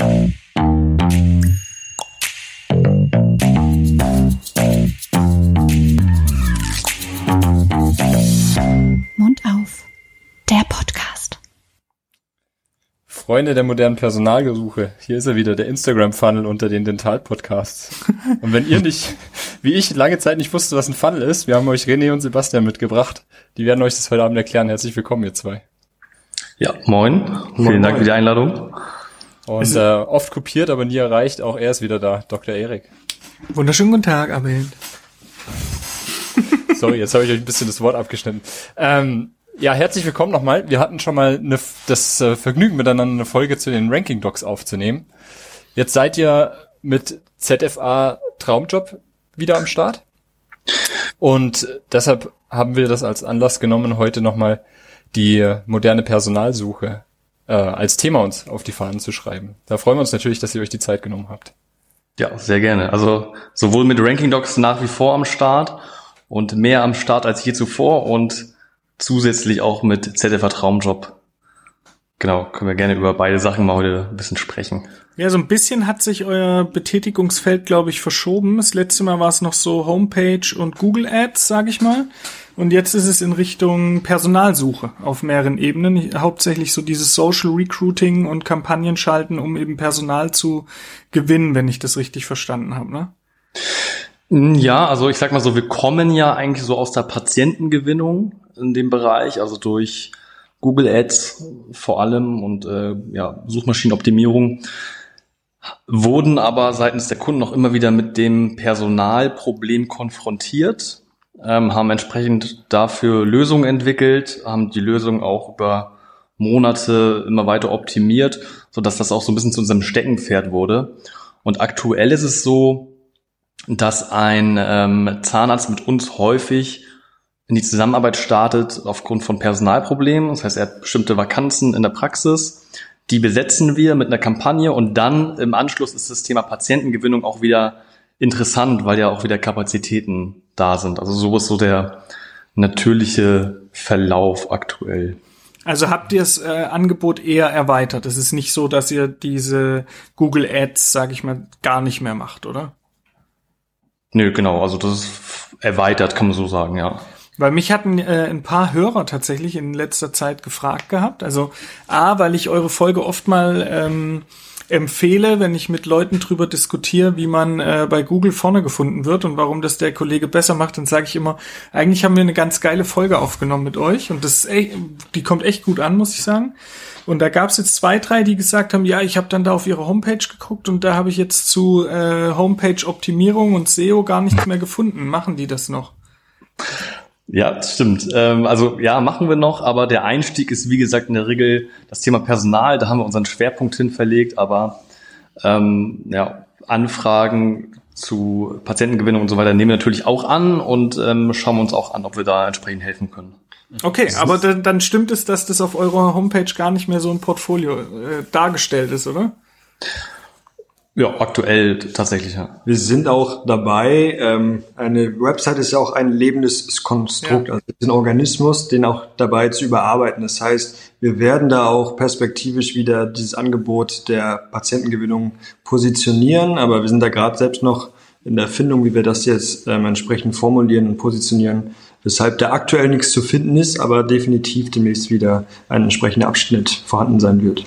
Mund auf. Der Podcast. Freunde der modernen Personalgesuche, hier ist er wieder, der Instagram-Funnel unter den Dental-Podcasts. Und wenn ihr nicht, wie ich, lange Zeit nicht wusste, was ein Funnel ist, wir haben euch René und Sebastian mitgebracht. Die werden euch das heute Abend erklären. Herzlich willkommen, ihr zwei. Ja, moin. Vielen Dank für die Einladung. Und äh, oft kopiert, aber nie erreicht, auch er ist wieder da, Dr. Erik. Wunderschönen guten Tag, Abel. Sorry, jetzt habe ich euch ein bisschen das Wort abgeschnitten. Ähm, ja, herzlich willkommen nochmal. Wir hatten schon mal eine, das äh, Vergnügen, miteinander eine Folge zu den Ranking-Docs aufzunehmen. Jetzt seid ihr mit ZFA Traumjob wieder am Start. Und deshalb haben wir das als Anlass genommen, heute nochmal die moderne Personalsuche äh, als Thema uns auf die Fahnen zu schreiben. Da freuen wir uns natürlich, dass ihr euch die Zeit genommen habt. Ja, sehr gerne. Also sowohl mit Ranking Docs nach wie vor am Start und mehr am Start als je zuvor und zusätzlich auch mit ZFA Traumjob. Genau, können wir gerne über beide Sachen mal heute ein bisschen sprechen. Ja, so ein bisschen hat sich euer Betätigungsfeld, glaube ich, verschoben. Das letzte Mal war es noch so Homepage und Google Ads, sage ich mal. Und jetzt ist es in Richtung Personalsuche auf mehreren Ebenen. Hauptsächlich so dieses Social Recruiting und Kampagnen schalten, um eben Personal zu gewinnen, wenn ich das richtig verstanden habe, ne? Ja, also ich sag mal so, wir kommen ja eigentlich so aus der Patientengewinnung in dem Bereich, also durch Google Ads vor allem und äh, ja, Suchmaschinenoptimierung, wurden aber seitens der Kunden auch immer wieder mit dem Personalproblem konfrontiert, ähm, haben entsprechend dafür Lösungen entwickelt, haben die Lösung auch über Monate immer weiter optimiert, so dass das auch so ein bisschen zu unserem Steckenpferd wurde. Und aktuell ist es so, dass ein ähm, Zahnarzt mit uns häufig in die Zusammenarbeit startet aufgrund von Personalproblemen. Das heißt, er hat bestimmte Vakanzen in der Praxis. Die besetzen wir mit einer Kampagne und dann im Anschluss ist das Thema Patientengewinnung auch wieder interessant, weil ja auch wieder Kapazitäten da sind. Also so ist so der natürliche Verlauf aktuell. Also habt ihr das äh, Angebot eher erweitert? Es ist nicht so, dass ihr diese Google Ads, sage ich mal, gar nicht mehr macht, oder? Nö, genau. Also das ist erweitert, kann man so sagen, ja. Weil mich hatten äh, ein paar Hörer tatsächlich in letzter Zeit gefragt gehabt. Also A, weil ich eure Folge oft mal ähm, empfehle, wenn ich mit Leuten drüber diskutiere, wie man äh, bei Google vorne gefunden wird und warum das der Kollege besser macht, dann sage ich immer, eigentlich haben wir eine ganz geile Folge aufgenommen mit euch und das echt, die kommt echt gut an, muss ich sagen. Und da gab es jetzt zwei, drei, die gesagt haben, ja, ich habe dann da auf ihre Homepage geguckt und da habe ich jetzt zu äh, Homepage-Optimierung und SEO gar nichts mehr gefunden. Machen die das noch? Ja, das stimmt. Ähm, also ja, machen wir noch, aber der Einstieg ist wie gesagt in der Regel das Thema Personal. Da haben wir unseren Schwerpunkt hin verlegt, aber ähm, ja, Anfragen zu Patientengewinnung und so weiter nehmen wir natürlich auch an und ähm, schauen uns auch an, ob wir da entsprechend helfen können. Okay, aber dann, dann stimmt es, dass das auf eurer Homepage gar nicht mehr so ein Portfolio äh, dargestellt ist, oder? Ja, aktuell tatsächlich, ja. Wir sind auch dabei, ähm, eine Website ist ja auch ein lebendes Konstrukt, ja. also ein Organismus, den auch dabei zu überarbeiten. Das heißt, wir werden da auch perspektivisch wieder dieses Angebot der Patientengewinnung positionieren, aber wir sind da gerade selbst noch in der Findung, wie wir das jetzt ähm, entsprechend formulieren und positionieren, weshalb da aktuell nichts zu finden ist, aber definitiv demnächst wieder ein entsprechender Abschnitt vorhanden sein wird.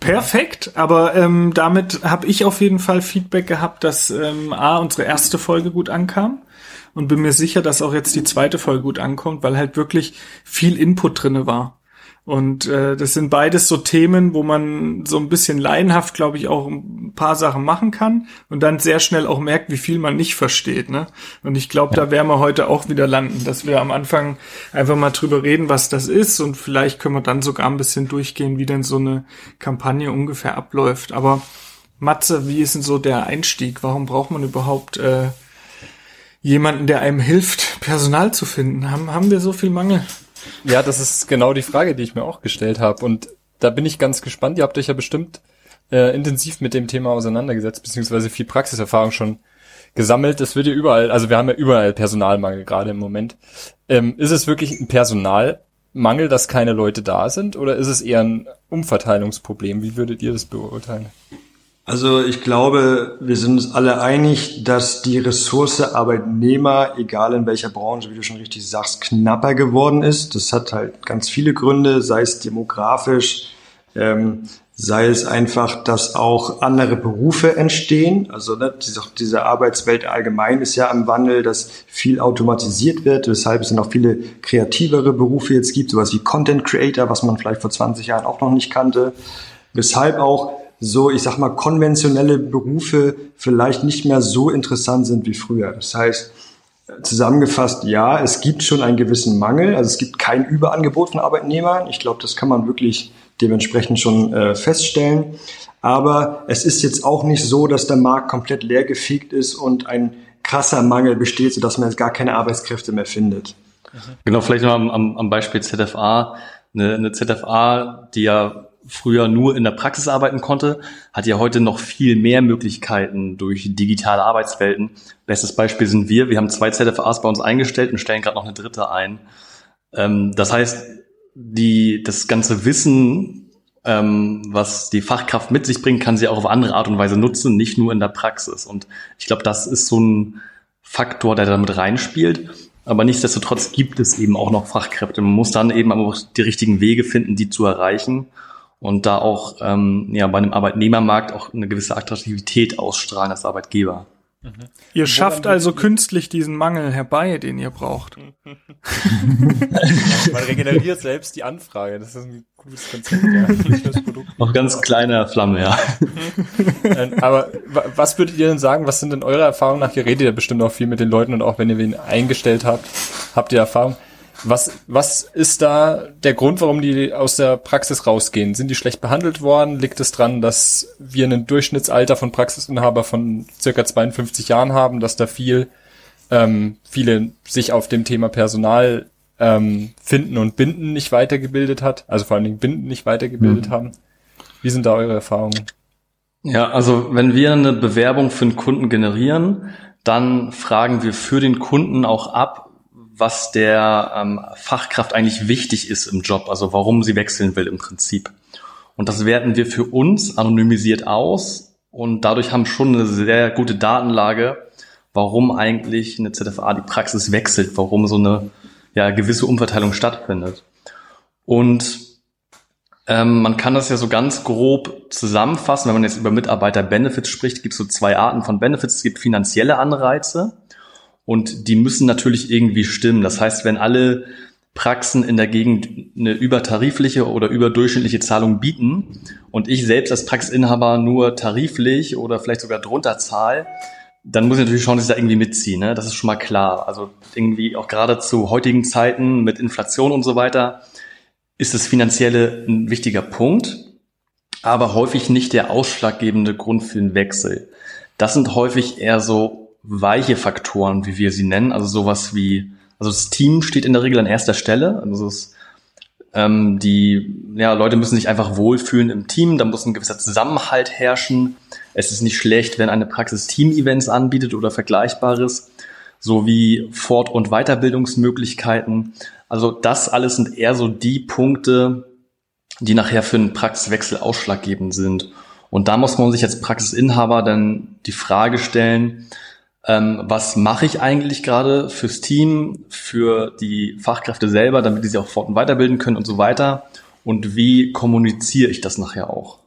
Perfekt, aber ähm, damit habe ich auf jeden Fall Feedback gehabt, dass ähm, A, unsere erste Folge gut ankam und bin mir sicher, dass auch jetzt die zweite Folge gut ankommt, weil halt wirklich viel Input drinne war. Und äh, das sind beides so Themen, wo man so ein bisschen laienhaft, glaube ich, auch ein paar Sachen machen kann und dann sehr schnell auch merkt, wie viel man nicht versteht. Ne? Und ich glaube, ja. da werden wir heute auch wieder landen, dass wir am Anfang einfach mal drüber reden, was das ist und vielleicht können wir dann sogar ein bisschen durchgehen, wie denn so eine Kampagne ungefähr abläuft. Aber Matze, wie ist denn so der Einstieg? Warum braucht man überhaupt äh, jemanden, der einem hilft, Personal zu finden? Haben, haben wir so viel Mangel? Ja, das ist genau die Frage, die ich mir auch gestellt habe. Und da bin ich ganz gespannt. Ihr habt euch ja bestimmt äh, intensiv mit dem Thema auseinandergesetzt, beziehungsweise viel Praxiserfahrung schon gesammelt. Es wird ja überall, also wir haben ja überall Personalmangel gerade im Moment. Ähm, ist es wirklich ein Personalmangel, dass keine Leute da sind, oder ist es eher ein Umverteilungsproblem? Wie würdet ihr das beurteilen? Also ich glaube, wir sind uns alle einig, dass die Ressource Arbeitnehmer, egal in welcher Branche, wie du schon richtig sagst, knapper geworden ist. Das hat halt ganz viele Gründe, sei es demografisch, ähm, sei es einfach, dass auch andere Berufe entstehen. Also ne, diese, diese Arbeitswelt allgemein ist ja im Wandel, dass viel automatisiert wird, weshalb es dann auch viele kreativere Berufe jetzt gibt, sowas wie Content Creator, was man vielleicht vor 20 Jahren auch noch nicht kannte. Weshalb auch so, ich sag mal, konventionelle Berufe vielleicht nicht mehr so interessant sind wie früher. Das heißt, zusammengefasst, ja, es gibt schon einen gewissen Mangel. Also es gibt kein Überangebot von Arbeitnehmern. Ich glaube, das kann man wirklich dementsprechend schon äh, feststellen. Aber es ist jetzt auch nicht so, dass der Markt komplett leergefegt ist und ein krasser Mangel besteht, sodass man jetzt gar keine Arbeitskräfte mehr findet. Genau, vielleicht noch am, am Beispiel ZFA. Eine, eine ZFA, die ja früher nur in der Praxis arbeiten konnte, hat ja heute noch viel mehr Möglichkeiten durch digitale Arbeitswelten. Bestes Beispiel sind wir. Wir haben zwei ZFAs bei uns eingestellt und stellen gerade noch eine dritte ein. Ähm, das heißt, die, das ganze Wissen, ähm, was die Fachkraft mit sich bringt, kann sie auch auf andere Art und Weise nutzen, nicht nur in der Praxis. Und ich glaube, das ist so ein Faktor, der damit reinspielt. Aber nichtsdestotrotz gibt es eben auch noch Fachkräfte. Man muss dann eben auch die richtigen Wege finden, die zu erreichen und da auch ähm, ja, bei einem Arbeitnehmermarkt auch eine gewisse Attraktivität ausstrahlen als Arbeitgeber. Mhm. Ihr schafft also künstlich diesen Mangel herbei, den ihr braucht. Man regeneriert selbst die Anfrage. Das ist ein gutes Konzept, ja. Auf ganz kleiner Flamme, ja. Ähm, aber was würdet ihr denn sagen? Was sind denn eure Erfahrungen nach? Ihr redet ja bestimmt auch viel mit den Leuten und auch wenn ihr wen eingestellt habt, habt ihr Erfahrung. Was, was ist da der Grund, warum die aus der Praxis rausgehen? Sind die schlecht behandelt worden? Liegt es dran, dass wir ein Durchschnittsalter von Praxisinhaber von circa 52 Jahren haben, dass da viel, ähm, viele sich auf dem Thema Personal ähm, finden und binden nicht weitergebildet hat, also vor allen Dingen binden nicht weitergebildet mhm. haben? Wie sind da eure Erfahrungen? Ja, also wenn wir eine Bewerbung für einen Kunden generieren, dann fragen wir für den Kunden auch ab, was der ähm, Fachkraft eigentlich wichtig ist im Job, also warum sie wechseln will im Prinzip. Und das werten wir für uns anonymisiert aus und dadurch haben schon eine sehr gute Datenlage, warum eigentlich eine ZFA die Praxis wechselt, warum so eine ja, gewisse Umverteilung stattfindet. Und ähm, man kann das ja so ganz grob zusammenfassen, wenn man jetzt über Mitarbeiter-Benefits spricht, gibt es so zwei Arten von Benefits. Es gibt finanzielle Anreize, und die müssen natürlich irgendwie stimmen. Das heißt, wenn alle Praxen in der Gegend eine übertarifliche oder überdurchschnittliche Zahlung bieten und ich selbst als Praxisinhaber nur tariflich oder vielleicht sogar drunter zahle, dann muss ich natürlich schauen, dass ich da irgendwie mitziehe. Ne? Das ist schon mal klar. Also irgendwie auch gerade zu heutigen Zeiten mit Inflation und so weiter ist das Finanzielle ein wichtiger Punkt, aber häufig nicht der ausschlaggebende Grund für den Wechsel. Das sind häufig eher so weiche Faktoren, wie wir sie nennen. Also sowas wie, also das Team steht in der Regel an erster Stelle. Also es, ähm, die ja, Leute müssen sich einfach wohlfühlen im Team, da muss ein gewisser Zusammenhalt herrschen. Es ist nicht schlecht, wenn eine Praxis Team-Events anbietet oder Vergleichbares, sowie Fort- und Weiterbildungsmöglichkeiten. Also das alles sind eher so die Punkte, die nachher für einen Praxiswechsel ausschlaggebend sind. Und da muss man sich als Praxisinhaber dann die Frage stellen, ähm, was mache ich eigentlich gerade fürs Team, für die Fachkräfte selber, damit die sich auch fort- und weiterbilden können und so weiter. Und wie kommuniziere ich das nachher auch?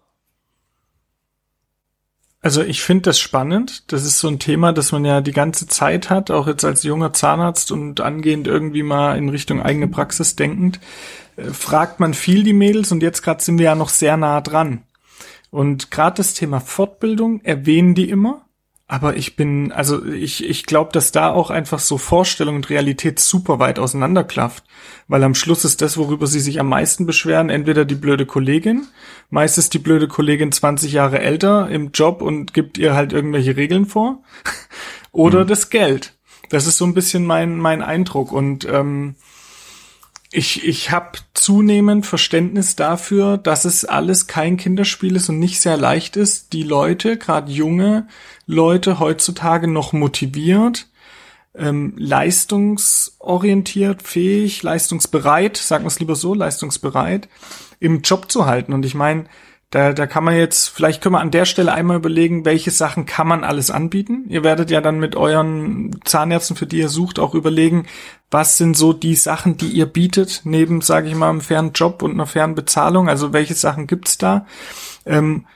Also ich finde das spannend. Das ist so ein Thema, das man ja die ganze Zeit hat, auch jetzt als junger Zahnarzt und angehend irgendwie mal in Richtung eigene Praxis denkend. Äh, fragt man viel die Mädels und jetzt gerade sind wir ja noch sehr nah dran. Und gerade das Thema Fortbildung erwähnen die immer. Aber ich bin, also ich, ich glaube, dass da auch einfach so Vorstellung und Realität super weit auseinanderklafft. Weil am Schluss ist das, worüber sie sich am meisten beschweren, entweder die blöde Kollegin, meist ist die blöde Kollegin 20 Jahre älter im Job und gibt ihr halt irgendwelche Regeln vor, oder mhm. das Geld. Das ist so ein bisschen mein, mein Eindruck. Und ähm, ich, ich habe zunehmend Verständnis dafür, dass es alles kein Kinderspiel ist und nicht sehr leicht ist, die Leute, gerade junge Leute heutzutage noch motiviert, ähm, leistungsorientiert, fähig, leistungsbereit, sagen wir es lieber so, leistungsbereit, im Job zu halten. Und ich meine, Da, da kann man jetzt, vielleicht können wir an der Stelle einmal überlegen, welche Sachen kann man alles anbieten. Ihr werdet ja dann mit euren Zahnärzten, für die ihr sucht, auch überlegen, was sind so die Sachen, die ihr bietet, neben, sage ich mal, einem fairen Job und einer fairen Bezahlung. Also welche Sachen gibt's da? Ähm,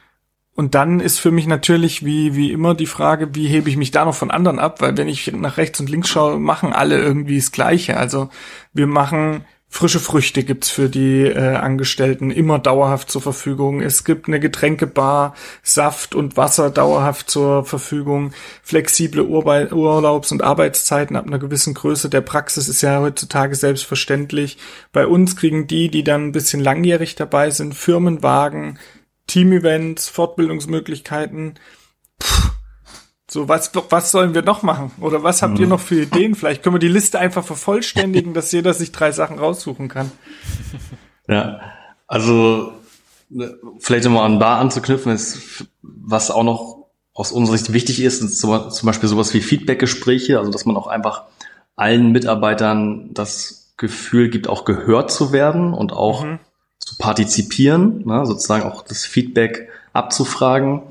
und dann ist für mich natürlich wie, wie immer die Frage, wie hebe ich mich da noch von anderen ab? Weil wenn ich nach rechts und links schaue, machen alle irgendwie das Gleiche. Also wir machen Frische Früchte gibt's für die äh, Angestellten immer dauerhaft zur Verfügung. Es gibt eine Getränkebar, Saft und Wasser dauerhaft zur Verfügung. Flexible Urbe Urlaubs- und Arbeitszeiten ab einer gewissen Größe der Praxis ist ja heutzutage selbstverständlich. Bei uns kriegen die, die dann ein bisschen langjährig dabei sind, Firmenwagen, Teamevents, Fortbildungsmöglichkeiten. Puh so, was, was sollen wir noch machen? Oder was habt ihr noch für Ideen? Vielleicht können wir die Liste einfach vervollständigen, dass jeder sich drei Sachen raussuchen kann. Ja, also ne, vielleicht nochmal an da anzuknüpfen, ist, was auch noch aus unserer Sicht wichtig ist, ist zum Beispiel sowas wie Feedbackgespräche, also dass man auch einfach allen Mitarbeitern das Gefühl gibt, auch gehört zu werden und auch mhm. zu partizipieren, ne, sozusagen auch das Feedback abzufragen.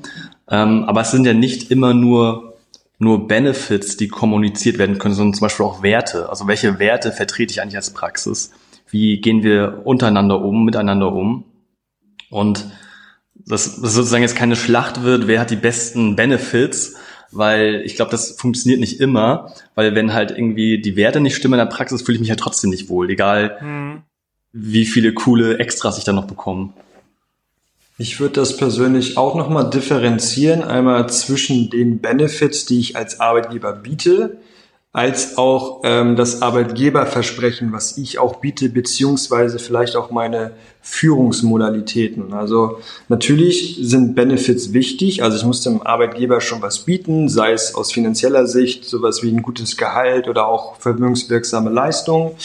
Ähm, aber es sind ja nicht immer nur, nur Benefits, die kommuniziert werden können, sondern zum Beispiel auch Werte. Also welche Werte vertrete ich eigentlich als Praxis? Wie gehen wir untereinander um, miteinander um? Und dass das sozusagen jetzt keine Schlacht wird, wer hat die besten Benefits, weil ich glaube, das funktioniert nicht immer, weil wenn halt irgendwie die Werte nicht stimmen in der Praxis, fühle ich mich ja trotzdem nicht wohl, egal mhm. wie viele coole Extras ich dann noch bekomme. Ich würde das persönlich auch nochmal differenzieren, einmal zwischen den Benefits, die ich als Arbeitgeber biete, als auch ähm, das Arbeitgeberversprechen, was ich auch biete, beziehungsweise vielleicht auch meine Führungsmodalitäten. Also natürlich sind Benefits wichtig. Also ich muss dem Arbeitgeber schon was bieten, sei es aus finanzieller Sicht, sowas wie ein gutes Gehalt oder auch vermögenswirksame Leistung.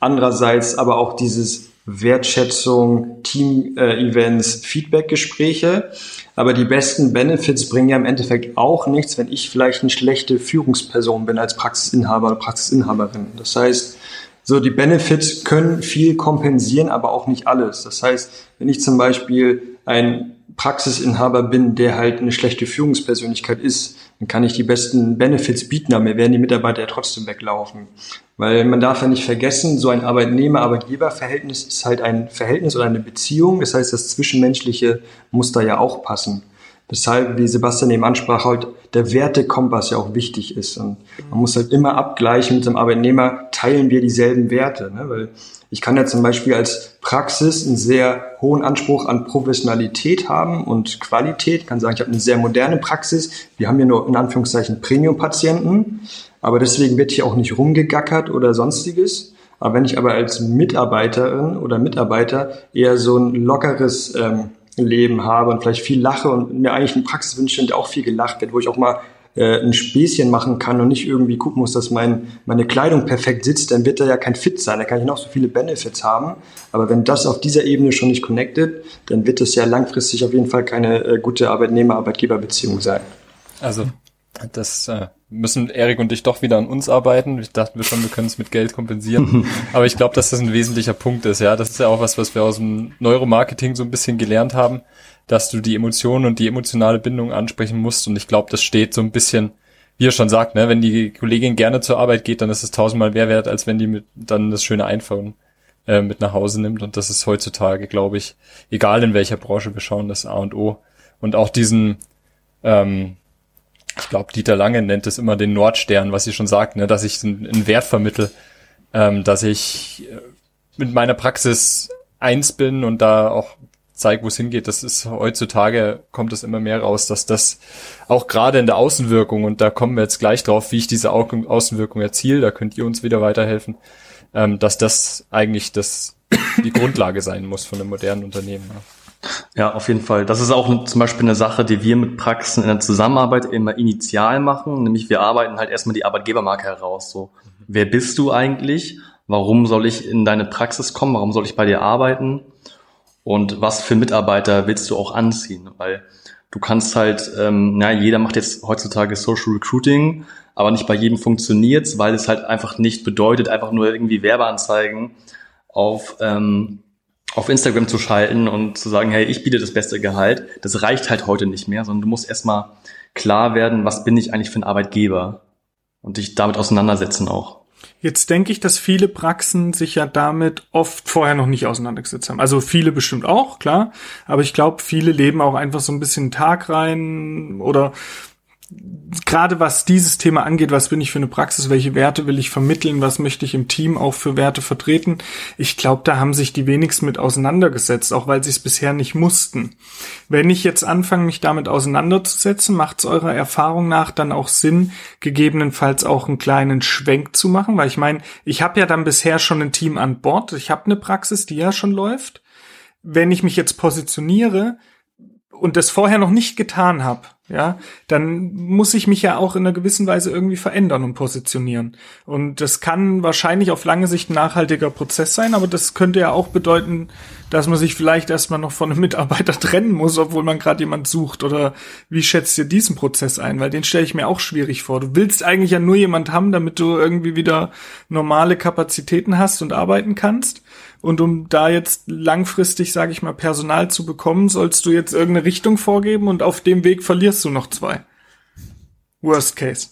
Andererseits aber auch dieses Wertschätzung, Team-Events, Feedback-Gespräche. Aber die besten Benefits bringen ja im Endeffekt auch nichts, wenn ich vielleicht eine schlechte Führungsperson bin als Praxisinhaber oder Praxisinhaberin. Das heißt, so die Benefits können viel kompensieren, aber auch nicht alles. Das heißt, wenn ich zum Beispiel ein Praxisinhaber bin, der halt eine schlechte Führungspersönlichkeit ist, dann kann ich die besten Benefits bieten, aber mir werden die Mitarbeiter ja trotzdem weglaufen. Weil man darf ja nicht vergessen, so ein Arbeitnehmer-Arbeitgeber-Verhältnis ist halt ein Verhältnis oder eine Beziehung. Das heißt, das Zwischenmenschliche muss da ja auch passen. Weshalb, wie Sebastian eben ansprach, halt der Wertekompass ja auch wichtig ist. Und man muss halt immer abgleichen mit dem Arbeitnehmer, teilen wir dieselben Werte. Ne? Weil ich kann ja zum Beispiel als Praxis einen sehr hohen Anspruch an Professionalität haben und Qualität. Ich kann sagen, ich habe eine sehr moderne Praxis. Wir haben hier nur in Anführungszeichen Premium-Patienten, aber deswegen wird hier auch nicht rumgegackert oder sonstiges. Aber wenn ich aber als Mitarbeiterin oder Mitarbeiter eher so ein lockeres ähm, Leben habe und vielleicht viel lache und mir eigentlich eine Praxis wünsche, in der auch viel gelacht wird, wo ich auch mal äh, ein Späßchen machen kann und nicht irgendwie gucken muss, dass mein, meine Kleidung perfekt sitzt, dann wird da ja kein Fit sein. Da kann ich noch so viele Benefits haben. Aber wenn das auf dieser Ebene schon nicht connected, dann wird es ja langfristig auf jeden Fall keine äh, gute Arbeitnehmer-Arbeitgeber-Beziehung sein. Also das äh, müssen Erik und ich doch wieder an uns arbeiten. Ich dachte wir schon, wir können es mit Geld kompensieren. Aber ich glaube, dass das ein wesentlicher Punkt ist. Ja, das ist ja auch was, was wir aus dem Neuromarketing so ein bisschen gelernt haben, dass du die Emotionen und die emotionale Bindung ansprechen musst. Und ich glaube, das steht so ein bisschen, wie er schon sagt, ne, wenn die Kollegin gerne zur Arbeit geht, dann ist es tausendmal mehr wert, als wenn die mit dann das schöne iPhone äh, mit nach Hause nimmt. Und das ist heutzutage, glaube ich, egal in welcher Branche wir schauen, das A und O. Und auch diesen ähm, ich glaube, Dieter Lange nennt es immer den Nordstern, was sie schon sagt, ne, dass ich einen Wert vermittel, ähm, dass ich äh, mit meiner Praxis eins bin und da auch zeige, wo es hingeht. Das ist heutzutage kommt es immer mehr raus, dass das auch gerade in der Außenwirkung und da kommen wir jetzt gleich drauf, wie ich diese Außenwirkung erziele. Da könnt ihr uns wieder weiterhelfen, ähm, dass das eigentlich das die Grundlage sein muss von einem modernen Unternehmen. Ja. Ja, auf jeden Fall. Das ist auch zum Beispiel eine Sache, die wir mit Praxen in der Zusammenarbeit immer initial machen. Nämlich wir arbeiten halt erstmal die Arbeitgebermarke heraus. So, wer bist du eigentlich? Warum soll ich in deine Praxis kommen? Warum soll ich bei dir arbeiten? Und was für Mitarbeiter willst du auch anziehen? Weil du kannst halt, ähm, na, jeder macht jetzt heutzutage Social Recruiting, aber nicht bei jedem funktioniert's, weil es halt einfach nicht bedeutet, einfach nur irgendwie Werbeanzeigen auf ähm, auf Instagram zu schalten und zu sagen, hey, ich biete das beste Gehalt, das reicht halt heute nicht mehr, sondern du musst erstmal klar werden, was bin ich eigentlich für ein Arbeitgeber und dich damit auseinandersetzen auch. Jetzt denke ich, dass viele Praxen sich ja damit oft vorher noch nicht auseinandergesetzt haben. Also viele bestimmt auch, klar. Aber ich glaube, viele leben auch einfach so ein bisschen Tag rein oder gerade was dieses Thema angeht, was bin ich für eine Praxis, welche Werte will ich vermitteln, was möchte ich im Team auch für Werte vertreten, ich glaube, da haben sich die wenigsten mit auseinandergesetzt, auch weil sie es bisher nicht mussten. Wenn ich jetzt anfange, mich damit auseinanderzusetzen, macht es eurer Erfahrung nach dann auch Sinn, gegebenenfalls auch einen kleinen Schwenk zu machen, weil ich meine, ich habe ja dann bisher schon ein Team an Bord, ich habe eine Praxis, die ja schon läuft. Wenn ich mich jetzt positioniere, und das vorher noch nicht getan habe, ja, dann muss ich mich ja auch in einer gewissen Weise irgendwie verändern und positionieren. Und das kann wahrscheinlich auf lange Sicht ein nachhaltiger Prozess sein, aber das könnte ja auch bedeuten, dass man sich vielleicht erstmal noch von einem Mitarbeiter trennen muss, obwohl man gerade jemand sucht. Oder wie schätzt ihr diesen Prozess ein? Weil den stelle ich mir auch schwierig vor. Du willst eigentlich ja nur jemand haben, damit du irgendwie wieder normale Kapazitäten hast und arbeiten kannst. Und um da jetzt langfristig, sage ich mal, Personal zu bekommen, sollst du jetzt irgendeine Richtung vorgeben und auf dem Weg verlierst du noch zwei. Worst case.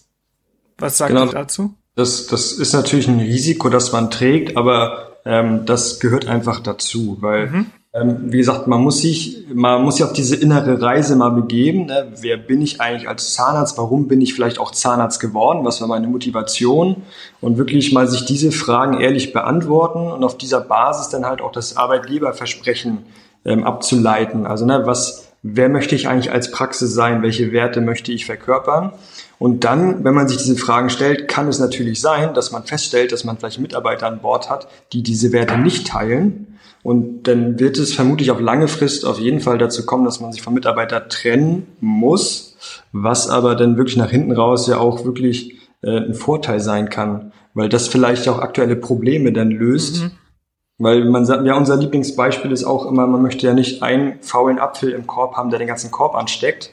Was sagt genau, ihr dazu? Das, das ist natürlich ein Risiko, das man trägt, aber ähm, das gehört einfach dazu, weil mhm. Ähm, wie gesagt, man muss sich, man muss sich auf diese innere Reise mal begeben. Ne? Wer bin ich eigentlich als Zahnarzt? Warum bin ich vielleicht auch Zahnarzt geworden? Was war meine Motivation? Und wirklich mal sich diese Fragen ehrlich beantworten und auf dieser Basis dann halt auch das Arbeitgeberversprechen ähm, abzuleiten. Also, ne, was, wer möchte ich eigentlich als Praxis sein? Welche Werte möchte ich verkörpern? Und dann, wenn man sich diese Fragen stellt, kann es natürlich sein, dass man feststellt, dass man vielleicht Mitarbeiter an Bord hat, die diese Werte nicht teilen und dann wird es vermutlich auf lange Frist auf jeden Fall dazu kommen, dass man sich vom Mitarbeiter trennen muss, was aber dann wirklich nach hinten raus ja auch wirklich äh, ein Vorteil sein kann, weil das vielleicht auch aktuelle Probleme dann löst. Mhm. Weil man sagt, ja, unser Lieblingsbeispiel ist auch immer, man möchte ja nicht einen faulen Apfel im Korb haben, der den ganzen Korb ansteckt,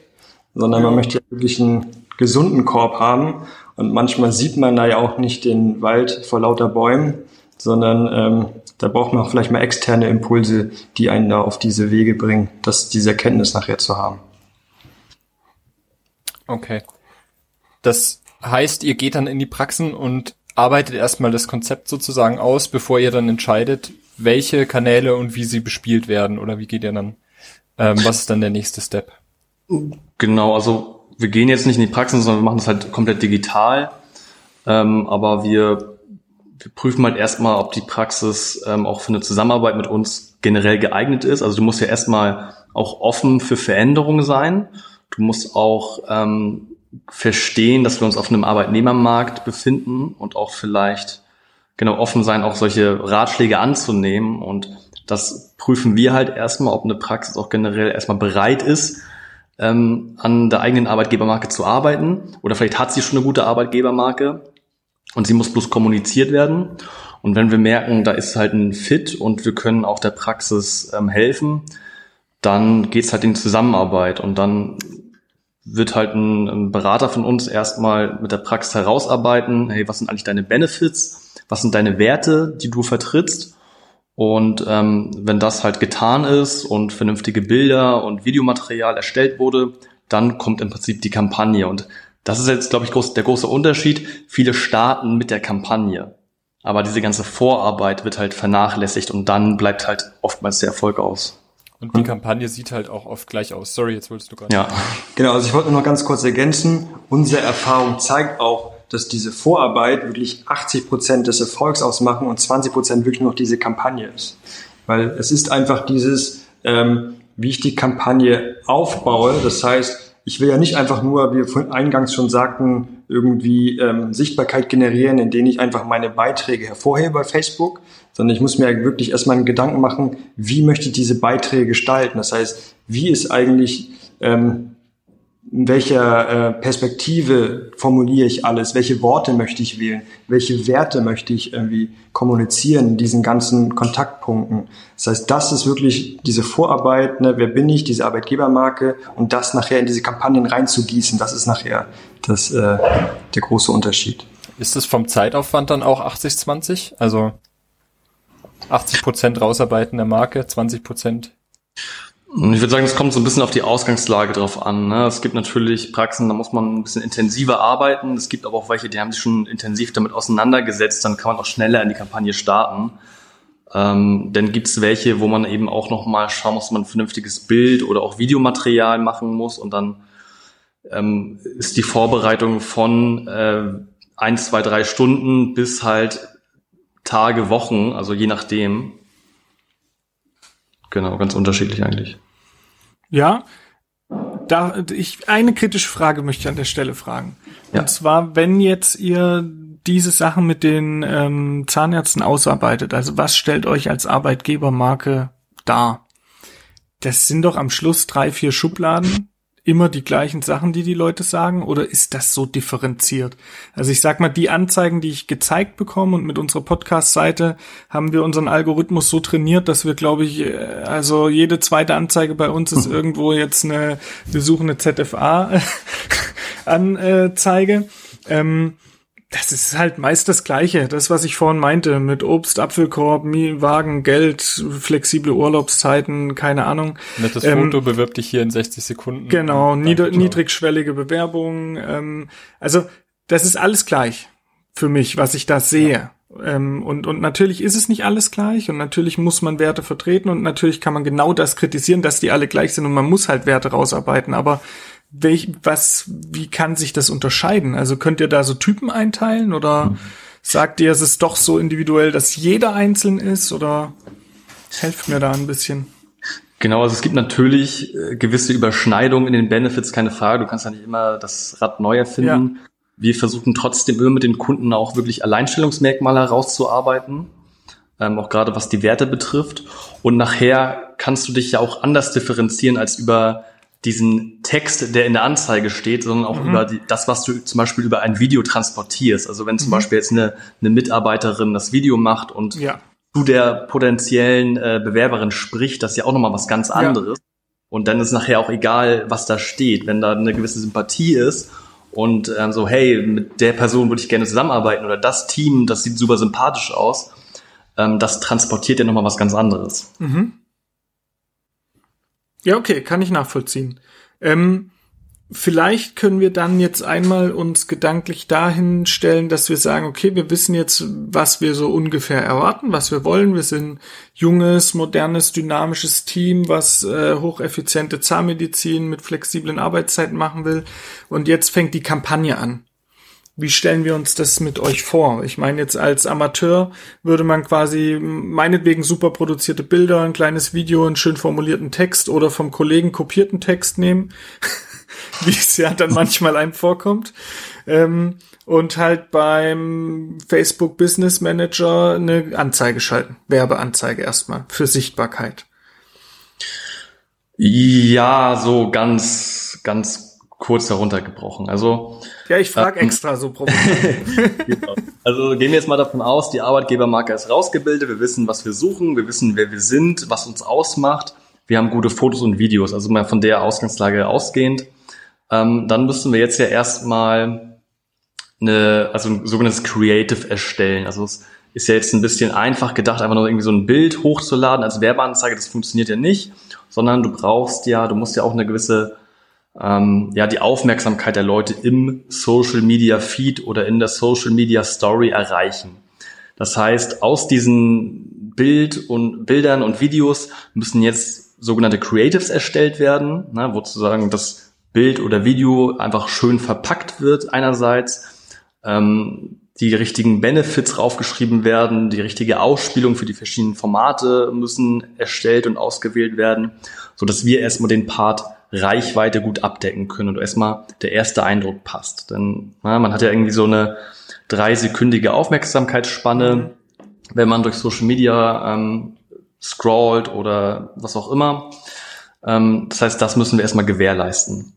sondern ja. man möchte ja wirklich einen gesunden Korb haben. Und manchmal sieht man da ja auch nicht den Wald vor lauter Bäumen, sondern ähm, da braucht man auch vielleicht mal externe Impulse, die einen da auf diese Wege bringen, das, diese Erkenntnis nachher zu haben. Okay. Das heißt, ihr geht dann in die Praxen und arbeitet erstmal das Konzept sozusagen aus, bevor ihr dann entscheidet, welche Kanäle und wie sie bespielt werden oder wie geht ihr dann? Ähm, was ist dann der nächste Step? Genau, also wir gehen jetzt nicht in die Praxen, sondern wir machen das halt komplett digital. Ähm, aber wir wir prüfen halt erstmal, ob die Praxis ähm, auch für eine Zusammenarbeit mit uns generell geeignet ist. Also du musst ja erstmal auch offen für Veränderungen sein. Du musst auch ähm, verstehen, dass wir uns auf einem Arbeitnehmermarkt befinden und auch vielleicht genau offen sein, auch solche Ratschläge anzunehmen. Und das prüfen wir halt erstmal, ob eine Praxis auch generell erstmal bereit ist, ähm, an der eigenen Arbeitgebermarke zu arbeiten. Oder vielleicht hat sie schon eine gute Arbeitgebermarke und sie muss bloß kommuniziert werden. Und wenn wir merken, da ist halt ein Fit und wir können auch der Praxis ähm, helfen, dann geht's halt in Zusammenarbeit und dann wird halt ein, ein, Berater von uns erstmal mit der Praxis herausarbeiten, hey, was sind eigentlich deine Benefits, was sind deine Werte, die du vertrittst. Und ähm, wenn das halt getan ist und vernünftige Bilder und Videomaterial erstellt wurde, dann kommt im Prinzip die Kampagne. Und das ist jetzt, glaube ich, groß, der große Unterschied. Viele starten mit der Kampagne. Aber diese ganze Vorarbeit wird halt vernachlässigt und dann bleibt halt oftmals der Erfolg aus. Und die Kampagne sieht halt auch oft gleich aus. Sorry, jetzt wolltest du gerade. Ja. Genau, also ich wollte nur noch ganz kurz ergänzen. Unsere Erfahrung zeigt auch, dass diese Vorarbeit wirklich 80 Prozent des Erfolgs ausmachen und 20 Prozent wirklich noch diese Kampagne ist. Weil es ist einfach dieses, ähm, wie ich die Kampagne aufbaue. Das heißt, ich will ja nicht einfach nur, wie wir vorhin eingangs schon sagten, irgendwie ähm, Sichtbarkeit generieren, indem ich einfach meine Beiträge hervorhebe bei Facebook, sondern ich muss mir wirklich erstmal einen Gedanken machen, wie möchte ich diese Beiträge gestalten. Das heißt, wie ist eigentlich ähm, in welcher äh, Perspektive formuliere ich alles, welche Worte möchte ich wählen, welche Werte möchte ich irgendwie kommunizieren in diesen ganzen Kontaktpunkten. Das heißt, das ist wirklich diese Vorarbeit, ne, wer bin ich, diese Arbeitgebermarke und das nachher in diese Kampagnen reinzugießen, das ist nachher das, äh, der große Unterschied. Ist es vom Zeitaufwand dann auch 80-20? Also 80 Prozent rausarbeiten der Marke, 20 Prozent ich würde sagen, es kommt so ein bisschen auf die Ausgangslage drauf an. Ne? Es gibt natürlich Praxen, da muss man ein bisschen intensiver arbeiten. Es gibt aber auch welche, die haben sich schon intensiv damit auseinandergesetzt. Dann kann man auch schneller in die Kampagne starten. Ähm, dann gibt es welche, wo man eben auch nochmal schauen muss, dass man ein vernünftiges Bild oder auch Videomaterial machen muss. Und dann ähm, ist die Vorbereitung von äh, ein, zwei, drei Stunden bis halt Tage, Wochen, also je nachdem. Genau, ganz unterschiedlich eigentlich. Ja, da ich eine kritische Frage möchte ich an der Stelle fragen. Ja. Und zwar, wenn jetzt ihr diese Sachen mit den ähm, Zahnärzten ausarbeitet, also was stellt euch als Arbeitgebermarke dar? Das sind doch am Schluss drei, vier Schubladen, immer die gleichen Sachen, die die Leute sagen, oder ist das so differenziert? Also ich sag mal, die Anzeigen, die ich gezeigt bekomme und mit unserer Podcast-Seite haben wir unseren Algorithmus so trainiert, dass wir, glaube ich, äh, also jede zweite Anzeige bei uns ist irgendwo jetzt eine, wir suchen eine ZFA-Anzeige. Ähm, das ist halt meist das Gleiche. Das, was ich vorhin meinte, mit Obst, Apfelkorb, Wagen, Geld, flexible Urlaubszeiten, keine Ahnung. Nettes ähm, Foto bewirbt dich hier in 60 Sekunden. Genau, nieder niedrigschwellige Bewerbung. Ähm, also, das ist alles gleich für mich, was ich da sehe. Ja. Ähm, und, und natürlich ist es nicht alles gleich und natürlich muss man Werte vertreten und natürlich kann man genau das kritisieren, dass die alle gleich sind und man muss halt Werte rausarbeiten. Aber welch, was, wie kann sich das unterscheiden? Also könnt ihr da so Typen einteilen oder mhm. sagt ihr, es ist doch so individuell, dass jeder einzeln ist oder helft mir da ein bisschen? Genau, also es gibt natürlich äh, gewisse Überschneidungen in den Benefits, keine Frage. Du kannst ja nicht immer das Rad neu erfinden. Ja. Wir versuchen trotzdem immer mit den Kunden auch wirklich Alleinstellungsmerkmale herauszuarbeiten, ähm, auch gerade was die Werte betrifft. Und nachher kannst du dich ja auch anders differenzieren als über diesen Text, der in der Anzeige steht, sondern auch mhm. über die, das, was du zum Beispiel über ein Video transportierst. Also wenn zum mhm. Beispiel jetzt eine, eine Mitarbeiterin das Video macht und ja. zu der potenziellen äh, Bewerberin spricht, das ist ja auch nochmal was ganz anderes. Ja. Und dann ist nachher auch egal, was da steht. Wenn da eine gewisse Sympathie ist und ähm, so, hey, mit der Person würde ich gerne zusammenarbeiten oder das Team, das sieht super sympathisch aus, ähm, das transportiert ja nochmal was ganz anderes. Mhm. Ja, okay, kann ich nachvollziehen. Ähm, vielleicht können wir dann jetzt einmal uns gedanklich dahin stellen, dass wir sagen, okay, wir wissen jetzt, was wir so ungefähr erwarten, was wir wollen. Wir sind junges, modernes, dynamisches Team, was äh, hocheffiziente Zahnmedizin mit flexiblen Arbeitszeiten machen will. Und jetzt fängt die Kampagne an wie stellen wir uns das mit euch vor? Ich meine, jetzt als Amateur würde man quasi meinetwegen super produzierte Bilder, ein kleines Video, einen schön formulierten Text oder vom Kollegen kopierten Text nehmen, wie es ja dann manchmal einem vorkommt. Ähm, und halt beim Facebook Business Manager eine Anzeige schalten. Werbeanzeige erstmal für Sichtbarkeit. Ja, so ganz, ganz kurz heruntergebrochen. Also ja, ich frage extra so genau. Also gehen wir jetzt mal davon aus, die Arbeitgebermarke ist rausgebildet, wir wissen, was wir suchen, wir wissen, wer wir sind, was uns ausmacht. Wir haben gute Fotos und Videos, also mal von der Ausgangslage ausgehend. Ähm, dann müssen wir jetzt ja erstmal eine, also ein sogenanntes Creative erstellen. Also es ist ja jetzt ein bisschen einfach gedacht, einfach nur irgendwie so ein Bild hochzuladen als Werbeanzeige, das funktioniert ja nicht, sondern du brauchst ja, du musst ja auch eine gewisse ähm, ja die Aufmerksamkeit der Leute im Social Media Feed oder in der Social Media Story erreichen. Das heißt, aus diesen Bild und Bildern und Videos müssen jetzt sogenannte Creatives erstellt werden, ne, wo sozusagen das Bild oder Video einfach schön verpackt wird einerseits, ähm, die richtigen Benefits raufgeschrieben werden, die richtige Ausspielung für die verschiedenen Formate müssen erstellt und ausgewählt werden, so dass wir erstmal den Part Reichweite gut abdecken können und erstmal der erste Eindruck passt. Denn na, man hat ja irgendwie so eine dreisekündige Aufmerksamkeitsspanne, mhm. wenn man durch Social Media ähm, scrollt oder was auch immer. Ähm, das heißt, das müssen wir erstmal gewährleisten.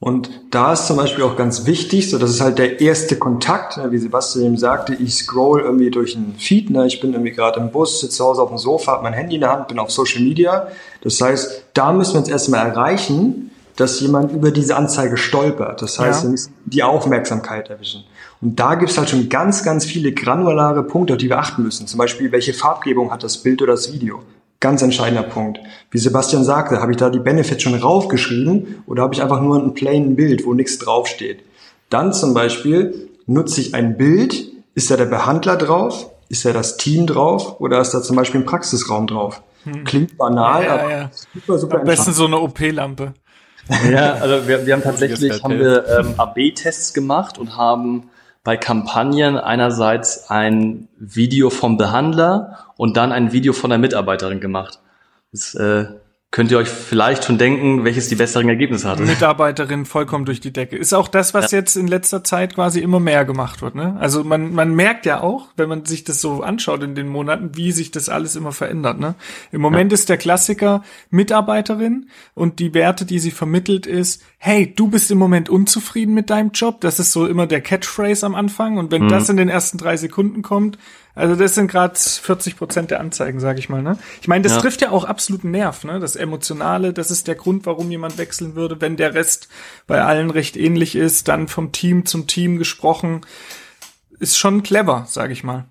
Und da ist zum Beispiel auch ganz wichtig, so das ist halt der erste Kontakt, ne, wie Sebastian eben sagte, ich scroll irgendwie durch einen Feed, ne, ich bin irgendwie gerade im Bus, sitze zu Hause auf dem Sofa, habe mein Handy in der Hand, bin auf Social Media. Das heißt, da müssen wir uns erstmal erreichen, dass jemand über diese Anzeige stolpert. Das heißt, Ja. wir müssen die Aufmerksamkeit erwischen. Und da gibt's halt schon ganz, ganz viele granulare Punkte, auf die wir achten müssen. Zum Beispiel, welche Farbgebung hat das Bild oder das Video? Ganz entscheidender Punkt. Wie Sebastian sagte, habe ich da die Benefits schon raufgeschrieben oder habe ich einfach nur ein plain Bild, wo nichts draufsteht? Dann zum Beispiel nutze ich ein Bild, ist da der Behandler drauf, ist da das Team drauf oder ist da zum Beispiel ein Praxisraum drauf? Klingt banal, Ja, aber ja. super, super Am besten so eine OP-Lampe. Ja, also wir, wir haben tatsächlich haben wir ähm, AB-Tests gemacht und haben bei Kampagnen einerseits ein Video vom Behandler und dann ein Video von der Mitarbeiterin gemacht. Das äh, könnt ihr euch vielleicht schon denken, welches die besseren Ergebnisse hatte. Mitarbeiterin vollkommen durch die Decke. Ist auch das, was jetzt in letzter Zeit quasi immer mehr gemacht wird. Ne? Also man, man merkt ja auch, wenn man sich das so anschaut in den Monaten, wie sich das alles immer verändert. Ne? Im Moment ist der Klassiker Mitarbeiterin und die Werte, die sie vermittelt, ist, hey, du bist im Moment unzufrieden mit deinem Job. Das ist so immer der Catchphrase am Anfang. Und wenn das in den ersten drei Sekunden kommt, also das sind gerade 40 Prozent der Anzeigen, sage ich mal. Ne? Ich meine, das Ja. trifft ja auch absoluten Nerv. Ne? Das Emotionale, das ist der Grund, warum jemand wechseln würde, wenn der Rest bei allen recht ähnlich ist. Dann vom Team zum Team gesprochen. Ist schon clever, sage ich mal.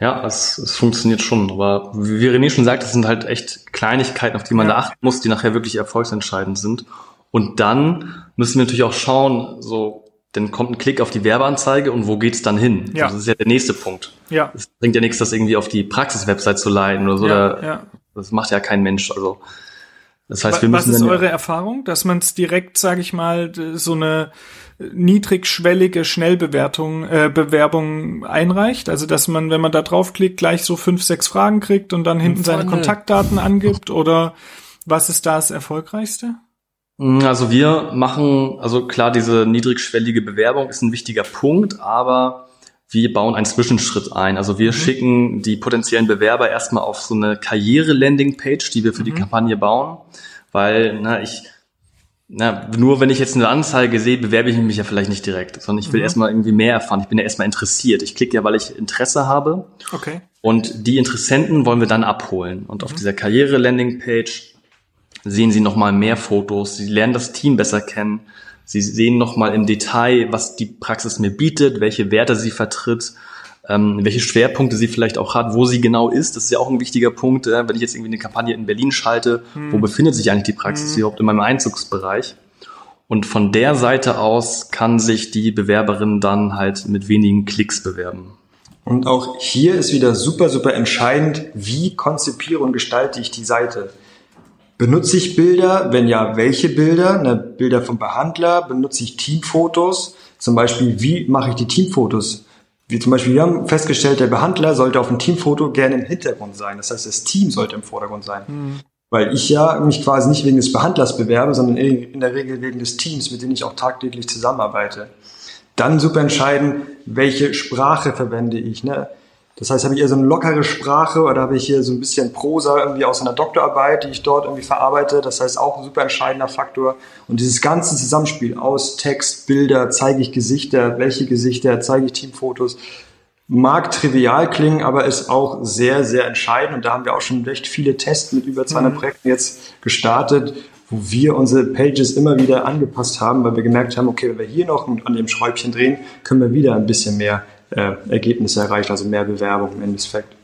Ja, es, es funktioniert schon. Aber wie René schon sagt, das sind halt echt Kleinigkeiten, auf die man Ja. achten muss, die nachher wirklich erfolgsentscheidend sind. Und dann müssen wir natürlich auch schauen, so, dann kommt ein Klick auf die Werbeanzeige und wo geht's dann hin? Ja. Also das ist ja der nächste Punkt. Ja, Es bringt ja nichts, das irgendwie auf die Praxiswebsite zu leiten oder so. ja, oder, ja. Das macht ja kein Mensch. Also das heißt, wir Was müssen ist dann, eure Erfahrung, dass man es direkt, sage ich mal, so eine niedrigschwellige Schnellbewertung, äh, Bewerbung einreicht? Also dass man, wenn man da draufklickt, gleich so fünf, sechs Fragen kriegt und dann hinten seine. Kontaktdaten angibt? Oder was ist da das Erfolgreichste? Also wir machen, also klar, diese niedrigschwellige Bewerbung ist ein wichtiger Punkt, aber wir bauen einen Zwischenschritt ein. Also wir schicken die potenziellen Bewerber erstmal auf so eine Karriere-Landing-Page, die wir für die Kampagne bauen, weil na, ich na, nur wenn ich jetzt eine Anzeige sehe, bewerbe ich mich ja vielleicht nicht direkt, sondern ich will erstmal irgendwie mehr erfahren. Ich bin ja erstmal interessiert. Ich klicke ja, weil ich Interesse habe. Okay. Und die Interessenten wollen wir dann abholen. Und auf dieser Karriere-Landing-Page sehen Sie nochmal mehr Fotos. Sie lernen das Team besser kennen. Sie sehen nochmal im Detail, was die Praxis mir bietet, welche Werte sie vertritt, ähm, welche Schwerpunkte sie vielleicht auch hat, wo sie genau ist. Das ist ja auch ein wichtiger Punkt. Äh, wenn ich jetzt irgendwie eine Kampagne in Berlin schalte, wo befindet sich eigentlich die Praxis überhaupt in meinem Einzugsbereich? Und von der Seite aus kann sich die Bewerberin dann halt mit wenigen Klicks bewerben. Und auch hier ist wieder super, super entscheidend, wie konzipiere und gestalte ich die Seite. Benutze ich Bilder? Wenn ja, welche Bilder? Ne, Bilder vom Behandler? Benutze ich Teamfotos? Zum Beispiel, wie mache ich die Teamfotos? Wie zum Beispiel, wir haben festgestellt, der Behandler sollte auf dem Teamfoto gerne im Hintergrund sein. Das heißt, das Team sollte im Vordergrund sein. Weil ich ja mich quasi nicht wegen des Behandlers bewerbe, sondern in der Regel wegen des Teams, mit dem ich auch tagtäglich zusammenarbeite. Dann super entscheiden, welche Sprache verwende ich. Ne? Das heißt, habe ich eher so eine lockere Sprache oder habe ich hier so ein bisschen Prosa irgendwie aus einer Doktorarbeit, die ich dort irgendwie verarbeite. Das heißt, auch ein super entscheidender Faktor. Und dieses ganze Zusammenspiel aus Text, Bilder, zeige ich Gesichter, welche Gesichter, zeige ich Teamfotos, mag trivial klingen, aber ist auch sehr, sehr entscheidend. Und da haben wir auch schon recht viele Tests mit über 200 Projekten jetzt gestartet, wo wir unsere Pages immer wieder angepasst haben, weil wir gemerkt haben, okay, wenn wir hier noch an dem Schräubchen drehen, können wir wieder ein bisschen mehr äh, Ergebnisse erreichen, also mehr Bewerbung im Endeffekt.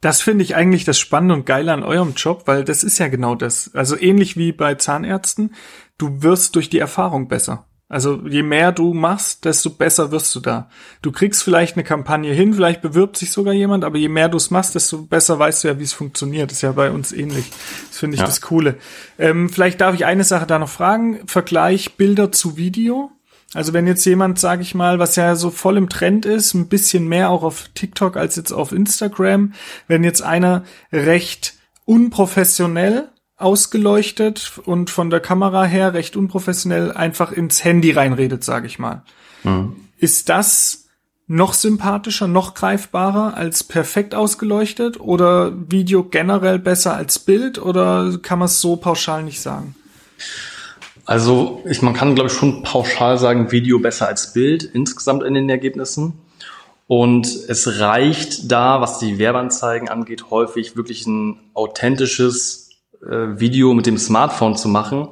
Das finde ich eigentlich das Spannende und Geile an eurem Job, weil das ist ja genau das. Also ähnlich wie bei Zahnärzten, du wirst durch die Erfahrung besser. Also je mehr du machst, desto besser wirst du da. Du kriegst vielleicht eine Kampagne hin, vielleicht bewirbt sich sogar jemand, aber je mehr du es machst, desto besser weißt du ja, wie es funktioniert. Das ist ja bei uns ähnlich. Das finde ich Ja. das Coole. Ähm, vielleicht darf ich eine Sache da noch fragen. Vergleich Bilder zu Video. Also wenn jetzt jemand, sage ich mal, was ja so voll im Trend ist, ein bisschen mehr auch auf TikTok als jetzt auf Instagram, wenn jetzt einer recht unprofessionell ausgeleuchtet und von der Kamera her recht unprofessionell einfach ins Handy reinredet, sage ich mal. Ist das noch sympathischer, noch greifbarer als perfekt ausgeleuchtet oder Video generell besser als Bild oder kann man es so pauschal nicht sagen? Also ich, man kann, glaube ich, schon pauschal sagen, Video besser als Bild insgesamt in den Ergebnissen. Und es reicht da, was die Werbeanzeigen angeht, häufig wirklich ein authentisches äh, Video mit dem Smartphone zu machen.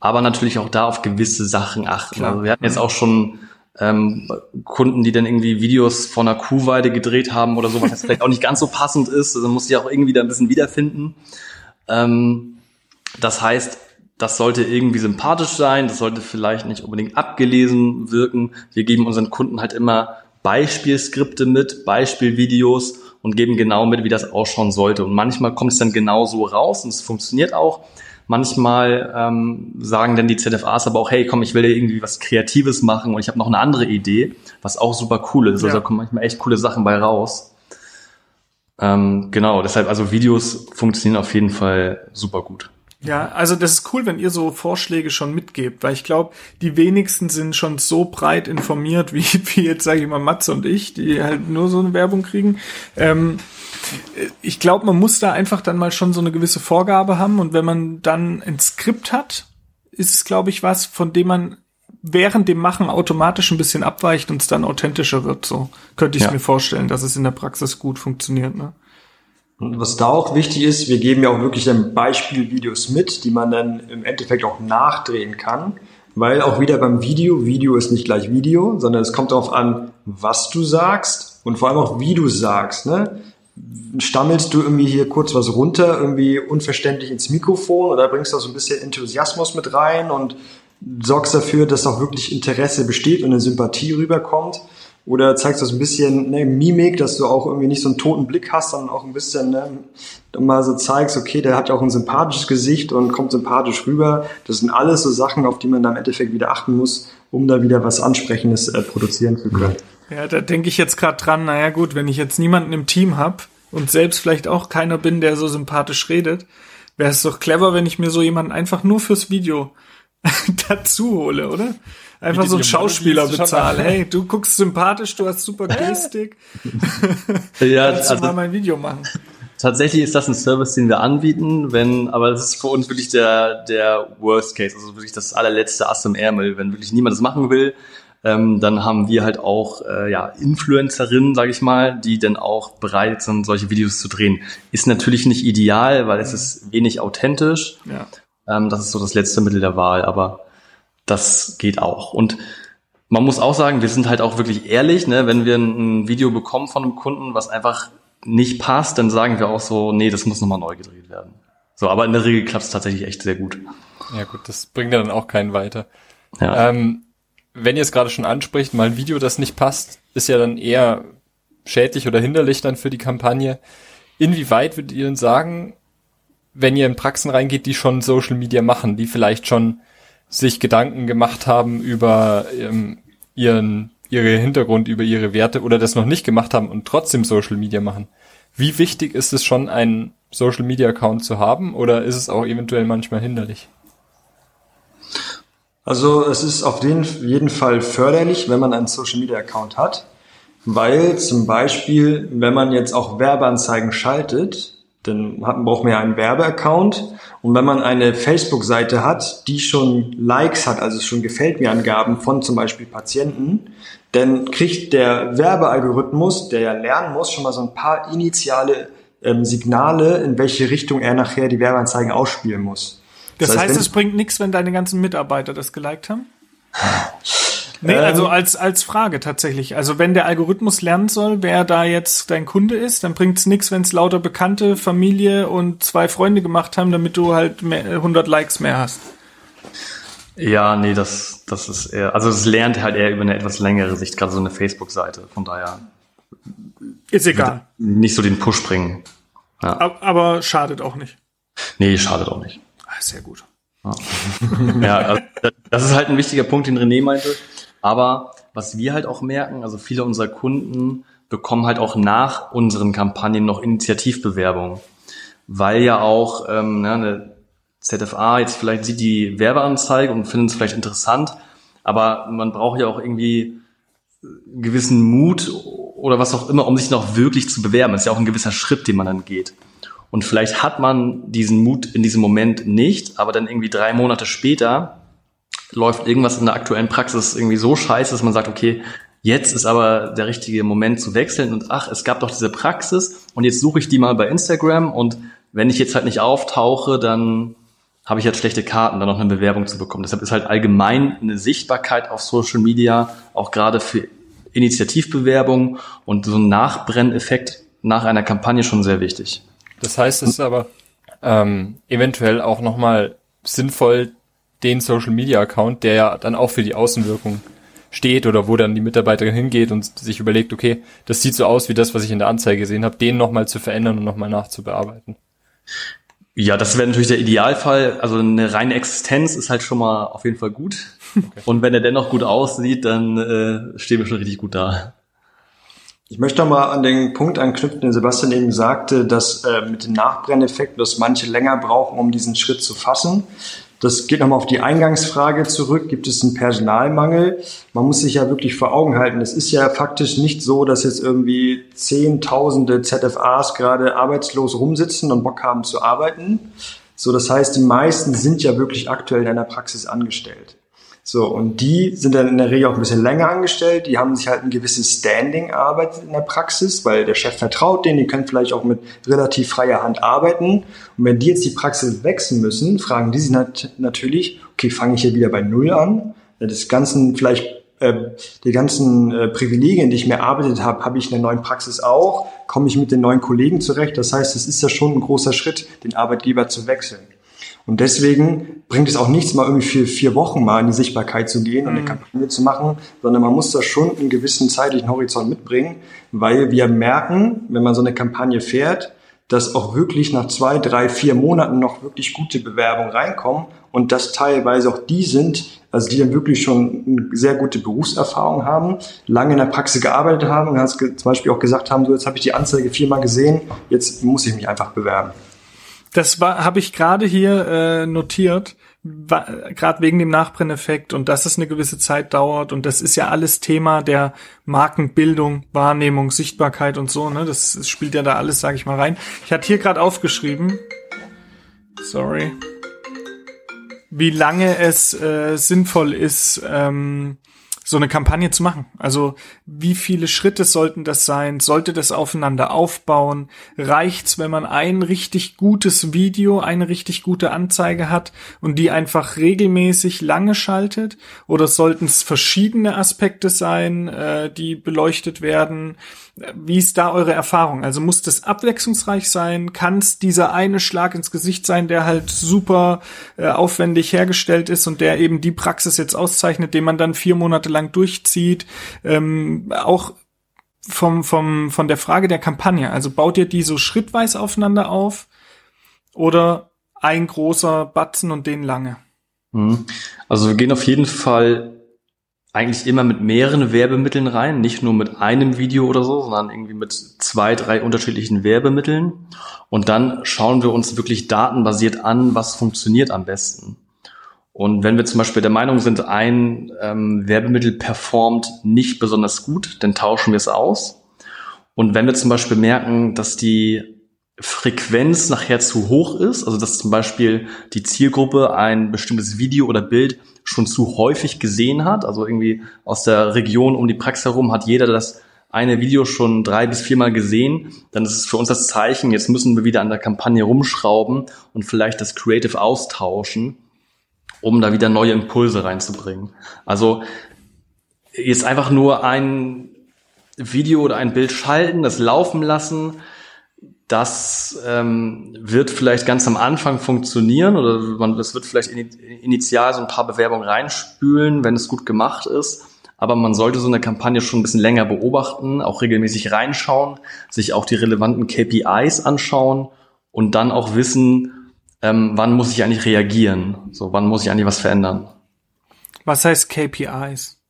aber natürlich auch da auf gewisse Sachen achten. Klar. Also wir hatten jetzt auch schon ähm, Kunden, die dann irgendwie Videos von einer Kuhweide gedreht haben oder so, was jetzt vielleicht auch nicht ganz so passend ist. Also muss ich auch irgendwie da ein bisschen wiederfinden. Ähm, das heißt, das sollte irgendwie sympathisch sein, das sollte vielleicht nicht unbedingt abgelesen wirken. Wir geben unseren Kunden halt immer Beispielskripte mit, Beispielvideos und geben genau mit, wie das ausschauen sollte. Und manchmal kommt es dann genau so raus und es funktioniert auch. Manchmal ähm, sagen dann die ZFAs aber auch, hey, komm, ich will ja irgendwie was Kreatives machen und ich habe noch eine andere Idee, was auch super cool ist. Also Ja. da kommen manchmal echt coole Sachen bei raus. Ähm, genau, deshalb, also Videos funktionieren auf jeden Fall super gut. Ja, also das ist cool, wenn ihr so Vorschläge schon mitgebt, weil ich glaube, die wenigsten sind schon so breit informiert, wie, wie jetzt, sage ich mal, Matze und ich, die halt nur so eine Werbung kriegen. Ähm, ich glaube, man muss da einfach dann mal schon so eine gewisse Vorgabe haben und wenn man dann ein Skript hat, ist es, glaube ich, was, von dem man während dem Machen automatisch ein bisschen abweicht und es dann authentischer wird. So könnte ich Ja. mir vorstellen, dass es in der Praxis gut funktioniert. Ne? Und was da auch wichtig ist, wir geben ja auch wirklich dann Beispielvideos mit, die man dann im Endeffekt auch nachdrehen kann. Weil auch wieder beim Video, Video ist nicht gleich Video, sondern es kommt darauf an, was du sagst und vor allem auch, wie du sagst. Ne? Stammelst du irgendwie hier kurz was runter, irgendwie unverständlich ins Mikrofon oder bringst du auch so ein bisschen Enthusiasmus mit rein und sorgst dafür, dass auch wirklich Interesse besteht und eine Sympathie rüberkommt? Oder zeigst du so ein bisschen ne, Mimik, dass du auch irgendwie nicht so einen toten Blick hast, sondern auch ein bisschen ne, mal so zeigst, okay, der hat ja auch ein sympathisches Gesicht und kommt sympathisch rüber. Das sind alles so Sachen, auf die man da im Endeffekt wieder achten muss, um da wieder was Ansprechendes äh, produzieren zu können. Ja, da denke ich jetzt gerade dran, naja gut, wenn ich jetzt niemanden im Team hab und selbst vielleicht auch keiner bin, der so sympathisch redet, wäre es doch clever, wenn ich mir so jemanden einfach nur fürs Video dazu hole, oder? Einfach so einen Schauspieler bezahlen. Hey, du guckst sympathisch, du hast super Gestik, Ja, kannst du also mal mein Video machen. Tatsächlich ist das ein Service, den wir anbieten, wenn, aber das ist für uns wirklich der, der Worst Case, also wirklich das allerletzte Ass im Ärmel. Wenn wirklich niemand das machen will, ähm, dann haben wir halt auch äh, ja, Influencerinnen, sage ich mal, die dann auch bereit sind, solche Videos zu drehen. Ist natürlich nicht ideal, weil es ist wenig authentisch. Ja. Ähm, das ist so das letzte Mittel der Wahl, aber das geht auch. Und man muss auch sagen, wir sind halt auch wirklich ehrlich, ne? wenn wir ein, Video bekommen von einem Kunden, was einfach nicht passt, dann sagen wir auch so, nee, das muss nochmal neu gedreht werden. So, aber in der Regel klappt es tatsächlich echt sehr gut. Ja gut, das bringt ja dann auch keinen weiter. Ja. Ähm, wenn ihr es gerade schon anspricht, mal ein Video, das nicht passt, ist ja dann eher schädlich oder hinderlich dann für die Kampagne. Inwieweit würdet ihr denn sagen, wenn ihr in Praxen reingeht, die schon Social Media machen, die vielleicht schon sich Gedanken gemacht haben über ähm, ihren ihre Hintergrund, über ihre Werte oder das noch nicht gemacht haben und trotzdem Social Media machen. Wie wichtig ist es schon, einen Social Media Account zu haben oder ist es auch eventuell manchmal hinderlich? Also es ist auf den, jeden Fall förderlich, wenn man einen Social Media Account hat, weil zum Beispiel, wenn man jetzt auch Werbeanzeigen schaltet, dann hat, braucht man ja einen Werbeaccount und wenn man eine Facebook-Seite hat, die schon Likes hat, also schon gefällt mir Angaben von zum Beispiel Patienten, dann kriegt der Werbealgorithmus, der ja lernen muss, schon mal so ein paar initiale ähm, Signale, in welche Richtung er nachher die Werbeanzeigen ausspielen muss. Das, heißt, wenn- es bringt nichts, wenn deine ganzen Mitarbeiter das geliked haben? Nee, Ähm. also als, als Frage tatsächlich. Also wenn der Algorithmus lernen soll, wer da jetzt dein Kunde ist, dann bringt es nichts, wenn es lauter Bekannte, Familie und zwei Freunde gemacht haben, damit du halt mehr, 100 Likes mehr hast. ja, nee, das, das ist eher, also es lernt halt eher über eine etwas längere Sicht, gerade so eine Facebook-Seite. Von daher Ist egal. nicht so den Push bringen. Ab- Aber schadet auch nicht. Nee, schadet auch nicht. Ah, sehr gut. Ja, also das ist halt ein wichtiger Punkt, den René meinte. Aber was wir halt auch merken, also viele unserer Kunden bekommen halt auch nach unseren Kampagnen noch Initiativbewerbungen. Weil ja auch ähm, ne, eine ZFA jetzt vielleicht sieht die Werbeanzeige und findet es vielleicht interessant, aber man braucht ja auch irgendwie gewissen Mut oder was auch immer, um sich noch wirklich zu bewerben. Das ist ja auch ein gewisser Schritt, den man dann geht. Und vielleicht hat man diesen Mut in diesem Moment nicht, aber dann irgendwie drei Monate später läuft irgendwas in der aktuellen Praxis irgendwie so scheiße, dass man sagt, okay, jetzt ist aber der richtige Moment zu wechseln und ach, es gab doch diese Praxis und jetzt suche ich die mal bei Instagram und wenn ich jetzt halt nicht auftauche, dann habe ich jetzt schlechte Karten, dann noch eine Bewerbung zu bekommen. Deshalb ist halt allgemein eine Sichtbarkeit auf Social Media, auch gerade für Initiativbewerbungen und so ein Nachbrenneffekt nach einer Kampagne schon sehr wichtig. Das heißt, es ist aber ähm, eventuell auch nochmal sinnvoll, den Social Media Account, der ja dann auch für die Außenwirkung steht oder wo dann die Mitarbeiterin hingeht und sich überlegt, okay, das sieht so aus wie das, was ich in der Anzeige gesehen habe, den nochmal zu verändern und nochmal nachzubearbeiten. Ja, das wäre natürlich der Idealfall. Also eine reine Existenz ist halt schon mal auf jeden Fall gut. Okay. Und wenn er dennoch gut aussieht, dann äh, stehen wir schon richtig gut da. Ich möchte noch mal an den Punkt anknüpfen, den Sebastian eben sagte, dass äh, mit den Nachbrenneffekten, dass manche länger brauchen, um diesen Schritt zu fassen. Das geht nochmal auf die Eingangsfrage zurück. Gibt es einen Personalmangel? Man muss sich ja wirklich vor Augen halten. Es ist ja faktisch nicht so, dass jetzt irgendwie Zehntausende ZFAs gerade arbeitslos rumsitzen und Bock haben zu arbeiten. So, das heißt, die meisten sind ja wirklich aktuell in einer Praxis angestellt. So, und die sind dann in der Regel auch ein bisschen länger angestellt. Die haben sich halt ein gewisses Standing erarbeitet in der Praxis, weil der Chef vertraut denen. Die können vielleicht auch mit relativ freier Hand arbeiten. Und wenn die jetzt die Praxis wechseln müssen, fragen die sich nat natürlich, okay, fange ich hier wieder bei Null an? Das ganzen vielleicht äh, die ganzen äh, Privilegien, die ich mir erarbeitet habe, habe ich in der neuen Praxis auch. Komme ich mit den neuen Kollegen zurecht? Das heißt, es ist ja schon ein großer Schritt, den Arbeitgeber zu wechseln. Und deswegen bringt es auch nichts, mal irgendwie für vier Wochen mal in die Sichtbarkeit zu gehen und eine mhm. Kampagne zu machen, sondern man muss da schon einen gewissen zeitlichen Horizont mitbringen, weil wir merken, wenn man so eine Kampagne fährt, dass auch wirklich nach zwei, drei, vier Monaten noch wirklich gute Bewerbungen reinkommen und dass teilweise auch die sind, also die dann wirklich schon eine sehr gute Berufserfahrung haben, lange in der Praxis gearbeitet haben und zum Beispiel auch gesagt haben, so jetzt habe ich die Anzeige viermal gesehen, jetzt muss ich mich einfach bewerben. Das habe ich gerade hier äh, notiert, gerade wegen dem Nachbrenneffekt und dass es eine gewisse Zeit dauert und das ist ja alles Thema der Markenbildung, Wahrnehmung, Sichtbarkeit und so. Ne, das spielt ja da alles, sage ich mal rein. Ich hatte hier gerade aufgeschrieben, sorry, wie lange es äh, sinnvoll ist. Ähm, so eine Kampagne zu machen. Also wie viele Schritte sollten das sein? Sollte das aufeinander aufbauen? Reicht's, wenn man ein richtig gutes Video, eine richtig gute Anzeige hat und die einfach regelmäßig lange schaltet? Oder sollten es verschiedene Aspekte sein, äh, die beleuchtet werden? Wie ist da eure Erfahrung? Also muss das abwechslungsreich sein? Kann es dieser eine Schlag ins Gesicht sein, der halt super äh, aufwendig hergestellt ist und der eben die Praxis jetzt auszeichnet, den man dann vier Monate lang durchzieht? Ähm, auch vom, vom, von der Frage der Kampagne. Also baut ihr die so schrittweise aufeinander auf oder ein großer Batzen und den lange? Mhm. Also wir gehen auf jeden Fall eigentlich immer mit mehreren Werbemitteln rein, nicht nur mit einem Video oder so, sondern irgendwie mit zwei, drei unterschiedlichen Werbemitteln. Und dann schauen wir uns wirklich datenbasiert an, was funktioniert am besten. Und wenn wir zum Beispiel der Meinung sind, ein ähm, Werbemittel performt nicht besonders gut, dann tauschen wir es aus. Und wenn wir zum Beispiel merken, dass die Frequenz nachher zu hoch ist, also dass zum Beispiel die Zielgruppe ein bestimmtes Video oder Bild schon zu häufig gesehen hat. Also irgendwie aus der Region um die Praxis herum hat jeder das eine Video schon drei bis viermal gesehen, dann ist es für uns das Zeichen, jetzt müssen wir wieder an der Kampagne rumschrauben und vielleicht das Creative austauschen, um da wieder neue Impulse reinzubringen. Also jetzt einfach nur ein Video oder ein Bild schalten, das laufen lassen, das ähm, wird vielleicht ganz am Anfang funktionieren oder man, das wird vielleicht initial so ein paar Bewerbungen reinspülen, wenn es gut gemacht ist. Aber man sollte so eine Kampagne schon ein bisschen länger beobachten, auch regelmäßig reinschauen, sich auch die relevanten KPIs anschauen und dann auch wissen, ähm, wann muss ich eigentlich reagieren? So, wann muss ich eigentlich was verändern? Was heißt KPIs?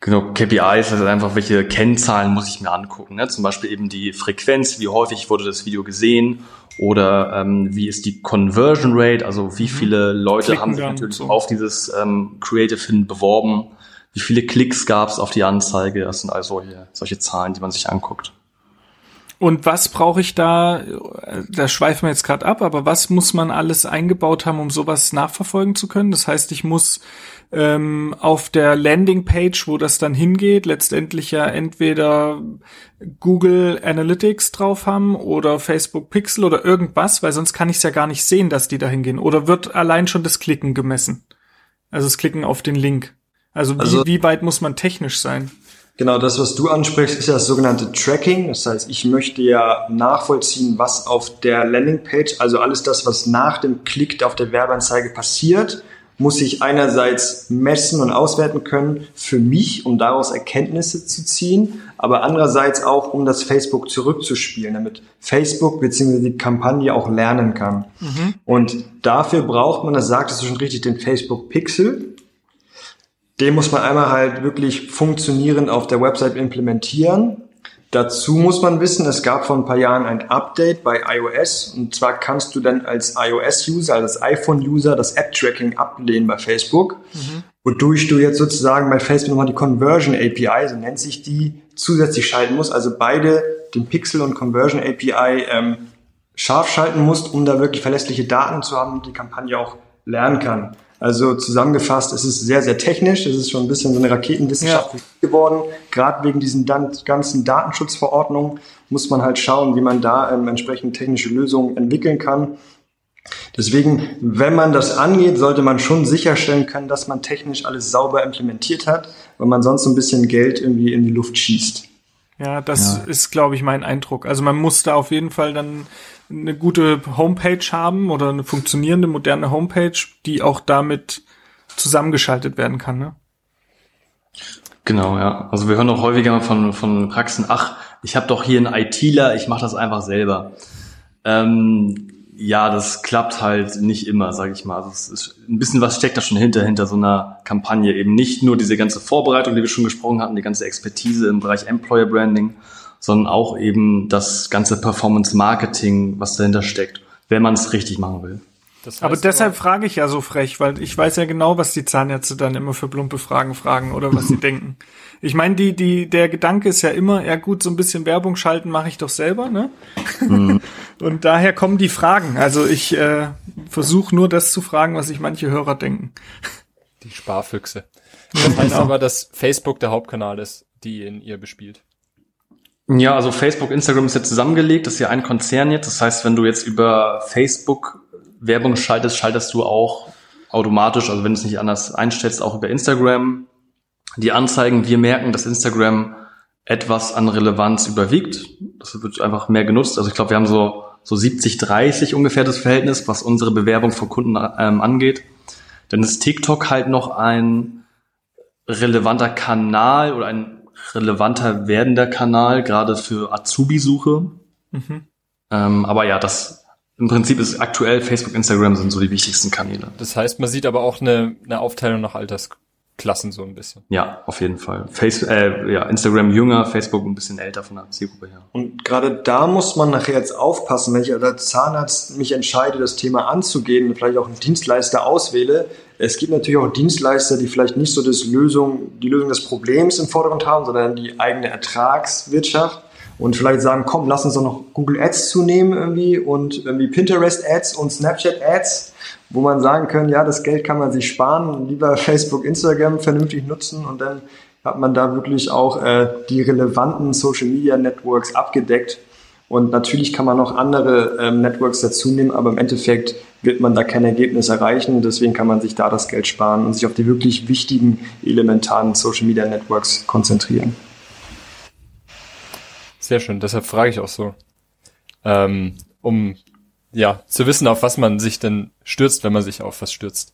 Genau, KPIs, also einfach, welche Kennzahlen muss ich mir angucken. Ne? Zum Beispiel eben die Frequenz, wie häufig wurde das Video gesehen oder ähm, wie ist die Conversion Rate, also wie mhm. viele Leute Klicken haben sich natürlich so. auf dieses ähm, Creative hin beworben, wie viele Klicks gab es auf die Anzeige, das sind also solche, solche Zahlen, die man sich anguckt. Und was brauche ich da, da schweifen wir jetzt gerade ab, aber was muss man alles eingebaut haben, um sowas nachverfolgen zu können? Das heißt, ich muss ähm, auf der Landingpage, wo das dann hingeht, letztendlich ja entweder Google Analytics drauf haben oder Facebook Pixel oder irgendwas, weil sonst kann ich es ja gar nicht sehen, dass die da hingehen. Oder wird allein schon das Klicken gemessen? Also das Klicken auf den Link. Also wie, also, wie weit muss man technisch sein? Genau, das, was du ansprichst, ist ja das sogenannte Tracking. Das heißt, ich möchte ja nachvollziehen, was auf der Landingpage, also alles das, was nach dem Klick auf der Werbeanzeige passiert, muss ich einerseits messen und auswerten können für mich, um daraus Erkenntnisse zu ziehen, aber andererseits auch, um das Facebook zurückzuspielen, damit Facebook bzw. die Kampagne auch lernen kann. Mhm. Und dafür braucht man, das sagtest du schon richtig, den Facebook Pixel den muss man einmal halt wirklich funktionierend auf der Website implementieren. Dazu muss man wissen, es gab vor ein paar Jahren ein Update bei iOS und zwar kannst du dann als iOS-User, also als iPhone-User das App-Tracking ablehnen bei Facebook, mhm. wodurch du jetzt sozusagen bei Facebook nochmal die Conversion API, so nennt sich die, zusätzlich schalten musst, also beide, den Pixel und Conversion API, ähm, scharf schalten musst, um da wirklich verlässliche Daten zu haben und die Kampagne auch lernen kann. Also zusammengefasst, es ist sehr, sehr technisch. Es ist schon ein bisschen so eine Raketenwissenschaft ja. geworden. Gerade wegen diesen ganzen Datenschutzverordnungen muss man halt schauen, wie man da ähm, entsprechend technische Lösungen entwickeln kann. Deswegen, wenn man das angeht, sollte man schon sicherstellen können, dass man technisch alles sauber implementiert hat, weil man sonst so ein bisschen Geld irgendwie in die Luft schießt. Ja, das ja. ist, glaube ich, mein Eindruck. Also man muss da auf jeden Fall dann eine gute Homepage haben oder eine funktionierende, moderne Homepage, die auch damit zusammengeschaltet werden kann. Ne? Genau, ja. Also wir hören auch häufiger von, von Praxen, ach, ich habe doch hier einen ITler, ich mache das einfach selber. Ähm, ja, das klappt halt nicht immer, sage ich mal. Also es ist ein bisschen was steckt da schon hinter, hinter so einer Kampagne. Eben nicht nur diese ganze Vorbereitung, die wir schon gesprochen hatten, die ganze Expertise im Bereich Employer Branding, sondern auch eben das ganze Performance Marketing, was dahinter steckt, wenn man es richtig machen will. Das heißt aber deshalb aber, frage ich ja so frech, weil ich weiß ja genau, was die Zahnärzte dann immer für plumpe Fragen fragen oder was sie denken. Ich meine, die, die, der Gedanke ist ja immer, ja gut, so ein bisschen Werbung schalten mache ich doch selber, ne? Mhm. Und daher kommen die Fragen. Also ich äh, versuche nur das zu fragen, was sich manche Hörer denken. Die Sparfüchse. Das heißt genau. aber, dass Facebook der Hauptkanal ist, die in ihr bespielt. Ja, also Facebook, Instagram ist ja zusammengelegt, das ist ja ein Konzern jetzt. Das heißt, wenn du jetzt über Facebook Werbung schaltest, schaltest du auch automatisch, also wenn du es nicht anders einstellst, auch über Instagram die Anzeigen. Wir merken, dass Instagram etwas an Relevanz überwiegt. Das wird einfach mehr genutzt. Also ich glaube, wir haben so, so 70, 30 ungefähr das Verhältnis, was unsere Bewerbung von Kunden ähm, angeht. Dann ist TikTok halt noch ein relevanter Kanal oder ein relevanter werdender Kanal, gerade für Azubi-Suche. Mhm. Ähm, aber ja, das im Prinzip ist aktuell Facebook, Instagram sind so die wichtigsten Kanäle. Das heißt, man sieht aber auch eine, eine Aufteilung nach Altersklassen so ein bisschen. Ja, auf jeden Fall. Face, äh, ja, Instagram jünger, Facebook ein bisschen älter von der Zielgruppe her. Und gerade da muss man nachher jetzt aufpassen, wenn ich als Zahnarzt mich entscheide, das Thema anzugehen und vielleicht auch einen Dienstleister auswähle, es gibt natürlich auch Dienstleister, die vielleicht nicht so das Lösung, die Lösung des Problems im Vordergrund haben, sondern die eigene Ertragswirtschaft und vielleicht sagen, komm, lass uns doch noch Google Ads zunehmen irgendwie und irgendwie Pinterest Ads und Snapchat Ads, wo man sagen kann, ja, das Geld kann man sich sparen, lieber Facebook, Instagram vernünftig nutzen und dann hat man da wirklich auch äh, die relevanten Social Media Networks abgedeckt. Und natürlich kann man noch andere ähm, Networks dazu nehmen, aber im Endeffekt wird man da kein Ergebnis erreichen. Deswegen kann man sich da das Geld sparen und sich auf die wirklich wichtigen, elementaren Social Media Networks konzentrieren. Sehr schön, deshalb frage ich auch so. Ähm, um ja zu wissen, auf was man sich denn stürzt, wenn man sich auf was stürzt.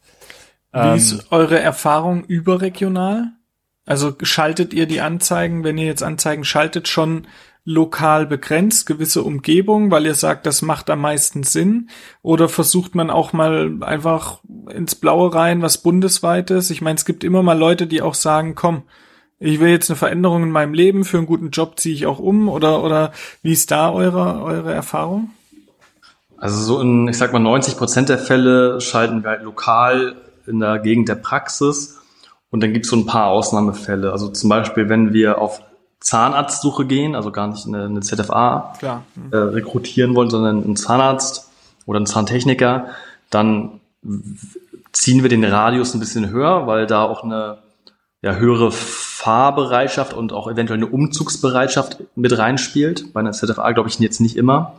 Wie ähm, ist eure Erfahrung überregional? Also schaltet ihr die Anzeigen, wenn ihr jetzt Anzeigen schaltet, schon lokal begrenzt, gewisse Umgebung, weil ihr sagt, das macht am meisten Sinn? Oder versucht man auch mal einfach ins Blaue rein, was bundesweites? Ich meine, es gibt immer mal Leute, die auch sagen, komm, ich will jetzt eine Veränderung in meinem Leben, für einen guten Job ziehe ich auch um oder, oder wie ist da eure, eure Erfahrung? Also so in, ich sag mal, 90 Prozent der Fälle schalten wir halt lokal in der Gegend der Praxis und dann gibt es so ein paar Ausnahmefälle. Also zum Beispiel, wenn wir auf Zahnarztsuche gehen, also gar nicht eine, eine ZFA Klar. Äh, rekrutieren wollen, sondern einen Zahnarzt oder einen Zahntechniker, dann ziehen wir den Radius ein bisschen höher, weil da auch eine ja, höhere Fahrbereitschaft und auch eventuell eine Umzugsbereitschaft mit reinspielt. Bei einer ZFA glaube ich jetzt nicht immer.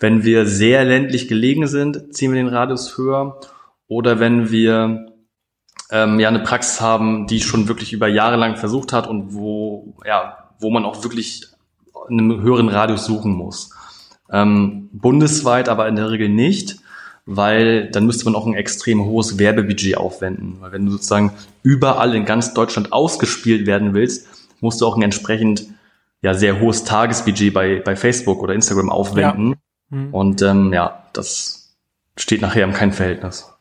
Wenn wir sehr ländlich gelegen sind, ziehen wir den Radius höher. Oder wenn wir ähm, ja eine Praxis haben, die schon wirklich über Jahre lang versucht hat und wo ja wo man auch wirklich in einem höheren Radius suchen muss. Ähm, bundesweit aber in der Regel nicht weil dann müsste man auch ein extrem hohes Werbebudget aufwenden. Weil wenn du sozusagen überall in ganz Deutschland ausgespielt werden willst, musst du auch ein entsprechend ja sehr hohes Tagesbudget bei, bei Facebook oder Instagram aufwenden. Ja. Mhm. Und ähm, ja, das steht nachher im kein Verhältnis.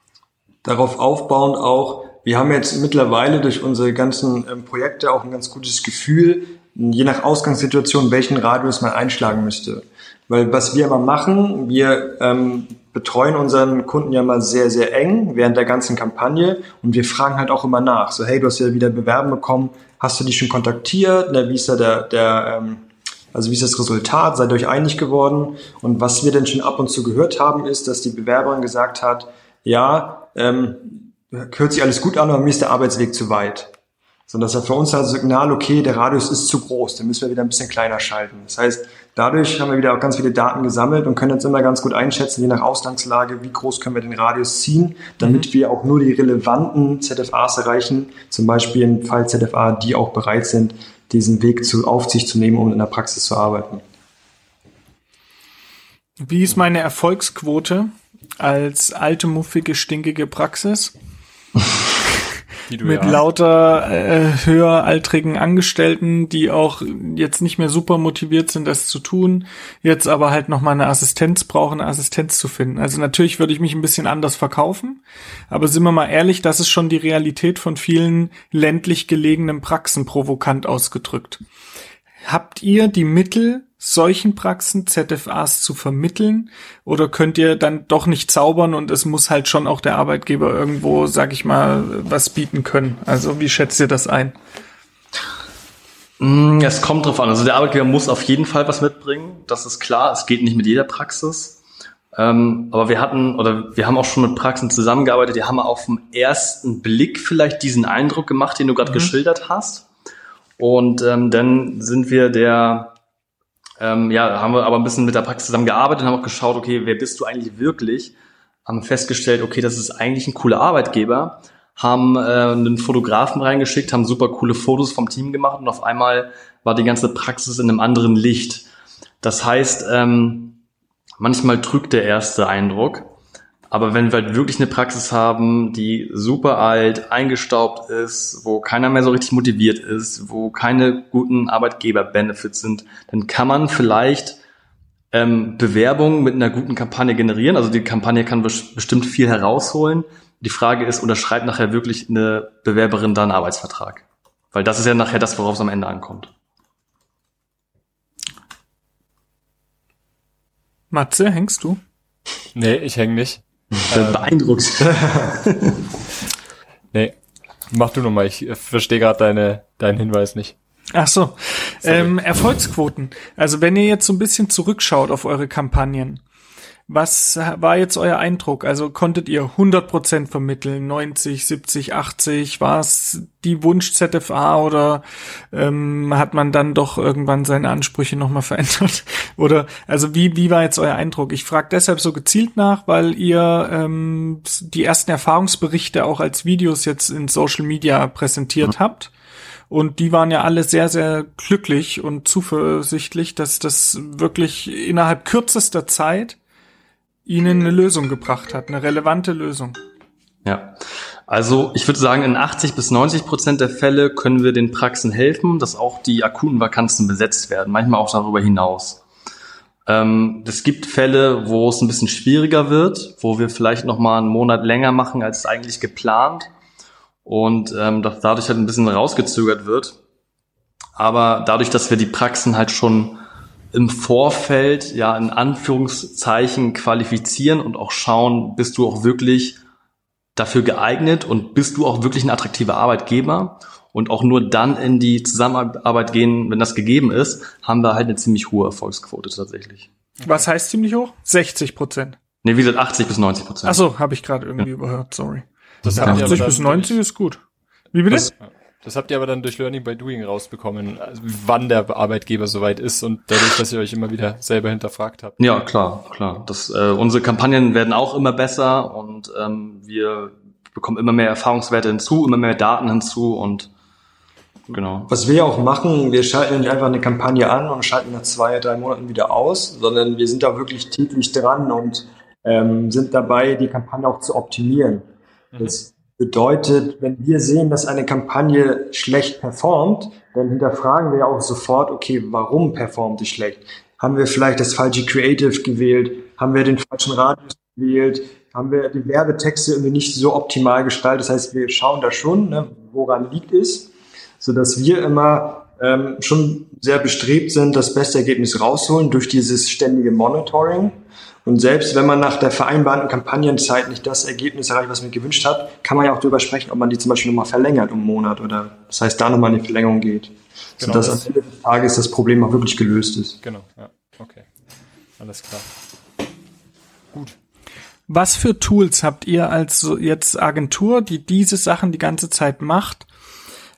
Darauf aufbauend auch, wir haben jetzt mittlerweile durch unsere ganzen ähm, Projekte auch ein ganz gutes Gefühl, je nach Ausgangssituation, welchen Radius man einschlagen müsste. Weil was wir immer machen, wir ähm, betreuen unseren Kunden ja mal sehr, sehr eng während der ganzen Kampagne und wir fragen halt auch immer nach. So, hey, du hast ja wieder Bewerben bekommen, hast du die schon kontaktiert? Na, wie ist da der, der ähm, also wie ist das Resultat? Seid ihr euch einig geworden? Und was wir denn schon ab und zu gehört haben, ist, dass die Bewerberin gesagt hat, ja, ähm, hört sich alles gut an, aber mir ist der Arbeitsweg zu weit sondern das ist für uns das Signal, okay, der Radius ist zu groß, den müssen wir wieder ein bisschen kleiner schalten. Das heißt, dadurch haben wir wieder auch ganz viele Daten gesammelt und können jetzt immer ganz gut einschätzen, je nach Ausgangslage, wie groß können wir den Radius ziehen, damit mhm. wir auch nur die relevanten ZFAs erreichen, zum Beispiel im Fall ZFA, die auch bereit sind, diesen Weg zu, auf sich zu nehmen, um in der Praxis zu arbeiten. Wie ist meine Erfolgsquote als alte, muffige, stinkige Praxis? mit ja. lauter äh, höheraltrigen Angestellten, die auch jetzt nicht mehr super motiviert sind, das zu tun, jetzt aber halt noch mal eine Assistenz brauchen, eine Assistenz zu finden. Also natürlich würde ich mich ein bisschen anders verkaufen, aber sind wir mal ehrlich, das ist schon die Realität von vielen ländlich gelegenen Praxen provokant ausgedrückt. Habt ihr die Mittel, solchen Praxen ZFAs zu vermitteln? Oder könnt ihr dann doch nicht zaubern und es muss halt schon auch der Arbeitgeber irgendwo, sag ich mal, was bieten können? Also wie schätzt ihr das ein? Mm, es kommt drauf an. Also der Arbeitgeber muss auf jeden Fall was mitbringen. Das ist klar. Es geht nicht mit jeder Praxis. Ähm, aber wir hatten oder wir haben auch schon mit Praxen zusammengearbeitet, die haben auf den ersten Blick vielleicht diesen Eindruck gemacht, den du gerade mhm. geschildert hast. Und ähm, dann sind wir der ähm, ja, haben wir aber ein bisschen mit der Praxis zusammen gearbeitet und haben auch geschaut, okay, wer bist du eigentlich wirklich? Haben festgestellt, okay, das ist eigentlich ein cooler Arbeitgeber, haben äh, einen Fotografen reingeschickt, haben super coole Fotos vom Team gemacht und auf einmal war die ganze Praxis in einem anderen Licht. Das heißt, ähm, manchmal trügt der erste Eindruck. Aber wenn wir halt wirklich eine Praxis haben, die super alt, eingestaubt ist, wo keiner mehr so richtig motiviert ist, wo keine guten Arbeitgeber-Benefits sind, dann kann man vielleicht ähm, Bewerbungen mit einer guten Kampagne generieren. Also die Kampagne kann bestimmt viel herausholen. Die Frage ist, unterschreibt nachher wirklich eine Bewerberin da einen Arbeitsvertrag? Weil das ist ja nachher das, worauf es am Ende ankommt. Matze, hängst du? Nee, ich häng nicht. Ähm, Beeindruckt. nee, mach du nochmal. Ich verstehe gerade deine, deinen Hinweis nicht. Ach so. Ähm, Erfolgsquoten. Also wenn ihr jetzt so ein bisschen zurückschaut auf eure Kampagnen, was war jetzt euer Eindruck? Also konntet ihr 100% vermitteln, 90, 70, 80? War es die Wunsch ZFA oder ähm, hat man dann doch irgendwann seine Ansprüche nochmal verändert? Oder also wie, wie war jetzt euer Eindruck? Ich frage deshalb so gezielt nach, weil ihr ähm, die ersten Erfahrungsberichte auch als Videos jetzt in Social Media präsentiert mhm. habt. Und die waren ja alle sehr, sehr glücklich und zuversichtlich, dass das wirklich innerhalb kürzester Zeit ihnen eine Lösung gebracht hat, eine relevante Lösung. Ja, also ich würde sagen, in 80 bis 90 Prozent der Fälle können wir den Praxen helfen, dass auch die akuten Vakanzen besetzt werden, manchmal auch darüber hinaus. Ähm, es gibt Fälle, wo es ein bisschen schwieriger wird, wo wir vielleicht noch mal einen Monat länger machen als eigentlich geplant und ähm, dadurch halt ein bisschen rausgezögert wird. Aber dadurch, dass wir die Praxen halt schon im Vorfeld ja in Anführungszeichen qualifizieren und auch schauen, bist du auch wirklich dafür geeignet und bist du auch wirklich ein attraktiver Arbeitgeber und auch nur dann in die Zusammenarbeit gehen, wenn das gegeben ist, haben wir halt eine ziemlich hohe Erfolgsquote tatsächlich. Was heißt ziemlich hoch? 60 Prozent. Nee, wie gesagt 80 bis 90 Prozent. Ach so, habe ich gerade irgendwie ja. überhört, sorry. Das Ja, habt ihr aber 80 dann bis 90 durch, ist gut. Wie bitte? das, das habt ihr aber dann durch Learning by Doing rausbekommen, also wann der Arbeitgeber soweit ist und dadurch, dass ihr euch immer wieder selber hinterfragt habt. Ja, klar, klar. Das, äh, unsere Kampagnen werden auch immer besser und ähm, wir bekommen immer mehr Erfahrungswerte hinzu, immer mehr Daten hinzu und genau. Was wir auch machen, wir schalten nicht einfach eine Kampagne an und schalten nach zwei, drei Monaten wieder aus, sondern wir sind da wirklich täglich dran und ähm, sind dabei, die Kampagne auch zu optimieren. Das bedeutet, wenn wir sehen, dass eine Kampagne schlecht performt, dann hinterfragen wir auch sofort, okay, warum performt die schlecht? Haben wir vielleicht das falsche Creative gewählt? Haben wir den falschen Radius gewählt? Haben wir die Werbetexte irgendwie nicht so optimal gestaltet? Das heißt, wir schauen da schon, ne, woran liegt es, so dass wir immer ähm, schon sehr bestrebt sind, das beste Ergebnis rausholen durch dieses ständige Monitoring. Und selbst wenn man nach der vereinbarten Kampagnenzeit nicht das Ergebnis erreicht, was man gewünscht hat, kann man ja auch darüber sprechen, ob man die zum Beispiel nochmal verlängert um einen Monat oder das heißt, da nochmal eine Verlängerung geht. Genau, sodass das- am Ende des Tages das Problem auch wirklich gelöst ist. Genau, ja, okay. Alles klar. Gut. Was für Tools habt ihr als jetzt Agentur, die diese Sachen die ganze Zeit macht,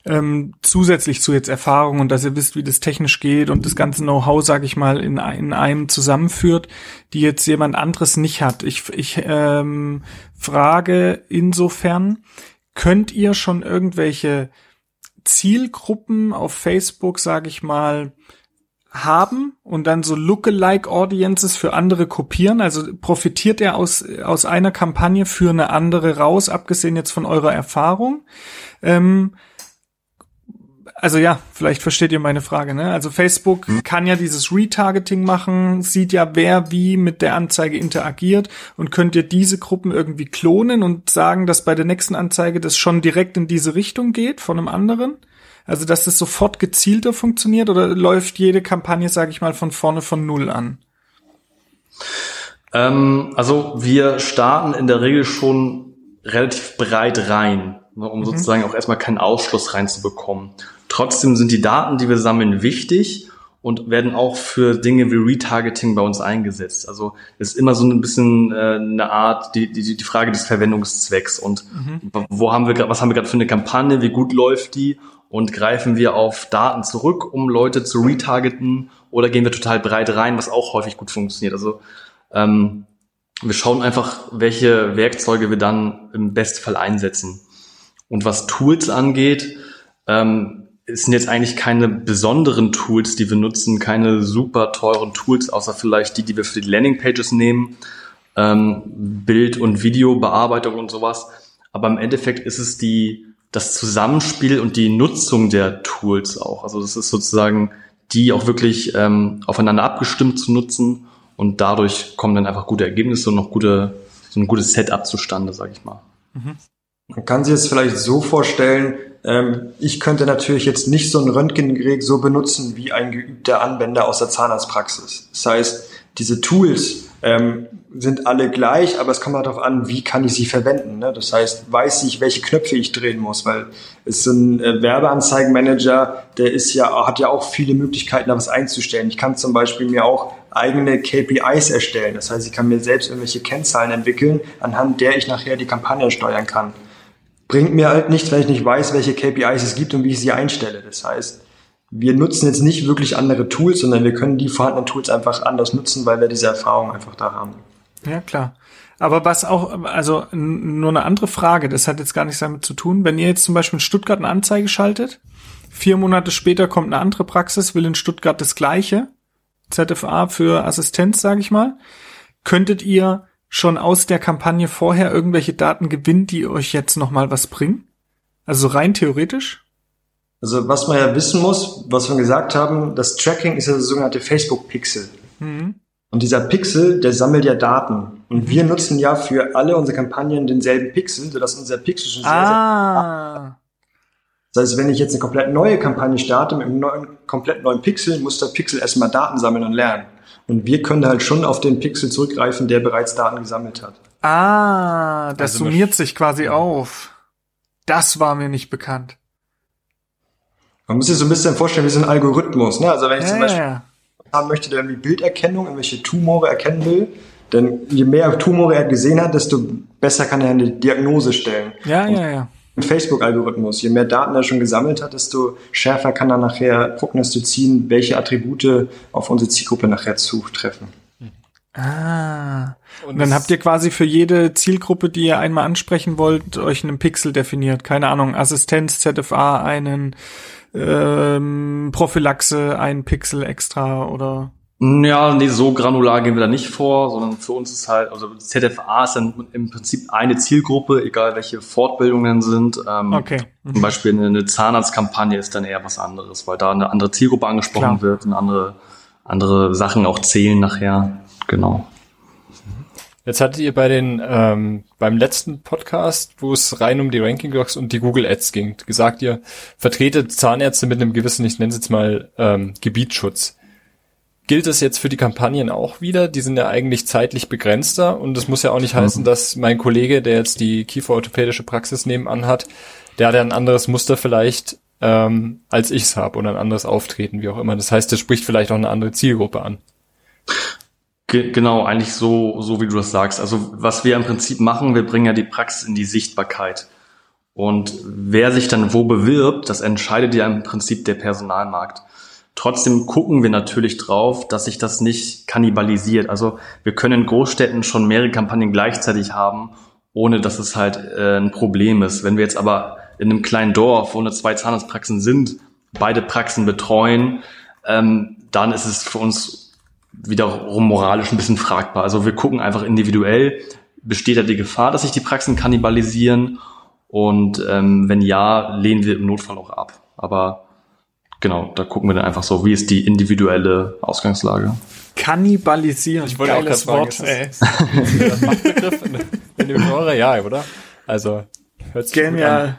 ähm, zusätzlich zu jetzt Erfahrung und dass ihr wisst, wie das technisch geht und das ganze Know-how, sage ich mal, in, in einem zusammenführt, die jetzt jemand anderes nicht hat. Ich, ich ähm, frage insofern, könnt ihr schon irgendwelche Zielgruppen auf Facebook, sage ich mal, haben und dann so Lookalike Audiences für andere kopieren? Also profitiert er aus, aus einer Kampagne für eine andere raus, abgesehen jetzt von eurer Erfahrung? Ähm, also ja, vielleicht versteht ihr meine Frage. Ne? Also Facebook kann ja dieses Retargeting machen, sieht ja, wer wie mit der Anzeige interagiert und könnt ihr diese Gruppen irgendwie klonen und sagen, dass bei der nächsten Anzeige das schon direkt in diese Richtung geht von einem anderen? Also dass das sofort gezielter funktioniert oder läuft jede Kampagne, sage ich mal, von vorne von null an? Ähm, also wir starten in der Regel schon relativ breit rein, ne, um sozusagen auch erstmal keinen Ausschluss reinzubekommen. Trotzdem sind die Daten, die wir sammeln, wichtig und werden auch für Dinge wie Retargeting bei uns eingesetzt. Also es ist immer so ein bisschen äh, eine Art, die, die, die Frage des Verwendungszwecks und wo haben wir, gra- was haben wir gerade für eine Kampagne, wie gut läuft die und greifen wir auf Daten zurück, um Leute zu retargeten oder gehen wir total breit rein, was auch häufig gut funktioniert. Also ähm, wir schauen einfach, welche Werkzeuge wir dann im Bestfall einsetzen. Und was Tools angeht, ähm, es sind jetzt eigentlich keine besonderen Tools, die wir nutzen, keine super teuren Tools, außer vielleicht die, die wir für die Landingpages nehmen, ähm, Bild- und Videobearbeitung und sowas. Aber im Endeffekt ist es die, das Zusammenspiel und die Nutzung der Tools auch. Also das ist sozusagen die auch wirklich ähm, aufeinander abgestimmt zu nutzen und dadurch kommen dann einfach gute Ergebnisse und noch gute, so ein gutes Setup zustande, sag ich mal. Man kann sich es vielleicht so vorstellen, ich könnte natürlich jetzt nicht so ein Röntgengerät so benutzen wie ein geübter Anwender aus der Zahnarztpraxis. Das heißt, diese Tools ähm, sind alle gleich, aber es kommt halt darauf an, wie kann ich sie verwenden. Ne? Das heißt, weiß ich, welche Knöpfe ich drehen muss, weil es ist ein äh, Werbeanzeigenmanager, der ist ja, hat ja auch viele Möglichkeiten, da was einzustellen. Ich kann zum Beispiel mir auch eigene KPIs erstellen. Das heißt, ich kann mir selbst irgendwelche Kennzahlen entwickeln, anhand der ich nachher die Kampagne steuern kann bringt mir halt nichts, wenn ich nicht weiß, welche KPIs es gibt und wie ich sie einstelle. Das heißt, wir nutzen jetzt nicht wirklich andere Tools, sondern wir können die vorhandenen Tools einfach anders nutzen, weil wir diese Erfahrung einfach da haben. Ja, klar. Aber was auch, also nur eine andere Frage, das hat jetzt gar nichts damit zu tun. Wenn ihr jetzt zum Beispiel in Stuttgart eine Anzeige schaltet, vier Monate später kommt eine andere Praxis, will in Stuttgart das gleiche, ZFA für Assistenz, sage ich mal, könntet ihr schon aus der Kampagne vorher irgendwelche Daten gewinnen, die euch jetzt nochmal was bringen? Also rein theoretisch? Also was man ja wissen muss, was wir gesagt haben, das Tracking ist ja das sogenannte Facebook-Pixel. Mhm. Und dieser Pixel, der sammelt ja Daten. Und wir nutzen ja für alle unsere Kampagnen denselben Pixel, sodass unser Pixel schon sehr, sehr Ah, Das heißt, wenn ich jetzt eine komplett neue Kampagne starte mit einem neuen, komplett neuen Pixel, muss der Pixel erstmal Daten sammeln und lernen. Und wir können halt schon auf den Pixel zurückgreifen, der bereits Daten gesammelt hat. ah, das Also summiert sich quasi auf. Das war mir nicht bekannt. Man muss sich so ein bisschen vorstellen, wie so ein Algorithmus. Ne? Also wenn ich Ja, zum ja, Beispiel ja. haben möchte, der irgendwie Bilderkennung, irgendwelche Tumore erkennen will, denn je mehr Tumore er gesehen hat, desto besser kann er eine Diagnose stellen. Ja, ja, ja. Facebook-Algorithmus. Je mehr Daten er schon gesammelt hat, desto schärfer kann er nachher prognostizieren, welche Attribute auf unsere Zielgruppe nachher zutreffen. Ah. Und dann habt ihr quasi für jede Zielgruppe, die ihr einmal ansprechen wollt, euch einen Pixel definiert. Keine Ahnung, Assistenz, ZFA, einen ähm, Prophylaxe, einen Pixel extra oder ja, nee, so granular gehen wir da nicht vor, sondern für uns ist halt, also ZFA ist dann im Prinzip eine Zielgruppe, egal welche Fortbildungen sind. Ähm, okay. Mhm. Zum Beispiel eine, eine Zahnarztkampagne ist dann eher was anderes, weil da eine andere Zielgruppe angesprochen Klar. wird und andere, andere Sachen auch zählen nachher. Genau. Jetzt hattet ihr bei den ähm, beim letzten Podcast, wo es rein um die Ranking Docs und die Google Ads ging, gesagt, ihr vertretet Zahnärzte mit einem gewissen, ich nenne es jetzt mal ähm, Gebietsschutz. Gilt das jetzt für die Kampagnen auch wieder? Die sind ja eigentlich zeitlich begrenzter und das muss ja auch nicht heißen, dass mein Kollege, der jetzt die kieferorthopädische Praxis nebenan hat, der hat ja ein anderes Muster vielleicht ähm, als ich's habe oder ein anderes Auftreten, wie auch immer. Das heißt, das spricht vielleicht auch eine andere Zielgruppe an. Genau, eigentlich so, so wie du das sagst. Also was wir im Prinzip machen, wir bringen ja die Praxis in die Sichtbarkeit. Und wer sich dann wo bewirbt, das entscheidet ja im Prinzip der Personalmarkt. Trotzdem gucken wir natürlich drauf, dass sich das nicht kannibalisiert. Also wir können in Großstädten schon mehrere Kampagnen gleichzeitig haben, ohne dass es halt äh, ein Problem ist. Wenn wir jetzt aber in einem kleinen Dorf, wo eine zwei Zahnarztpraxen sind, beide Praxen betreuen, ähm, dann ist es für uns wiederum moralisch ein bisschen fragbar. Also wir gucken einfach individuell, besteht da die Gefahr, dass sich die Praxen kannibalisieren? Und ähm, wenn ja, lehnen wir im Notfall auch ab. Aber genau, da gucken wir dann einfach so, wie ist die individuelle Ausgangslage. Kannibalisieren. Ich wollte Geiles auch Wort, ey. Ist das Machtbegriff in dem Genre? Ja, oder? Also, hört sich Genial.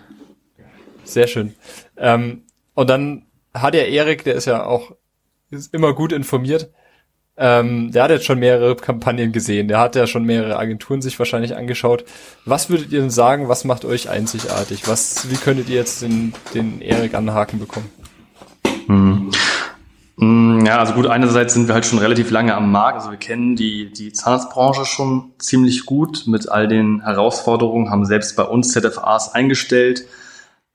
gut an. Sehr schön. Ähm, und dann hat ja Erik, der ist ja auch ist immer gut informiert, ähm, der hat jetzt schon mehrere Kampagnen gesehen, der hat ja schon mehrere Agenturen sich wahrscheinlich angeschaut. Was würdet ihr denn sagen, was macht euch einzigartig? Was, wie könntet ihr jetzt den, den Erik an den Haken bekommen? Hm. hm. Ja, also gut, einerseits sind wir halt schon relativ lange am Markt, also wir kennen die, die Zahnarztbranche schon ziemlich gut mit all den Herausforderungen, haben selbst bei uns ZFAs eingestellt.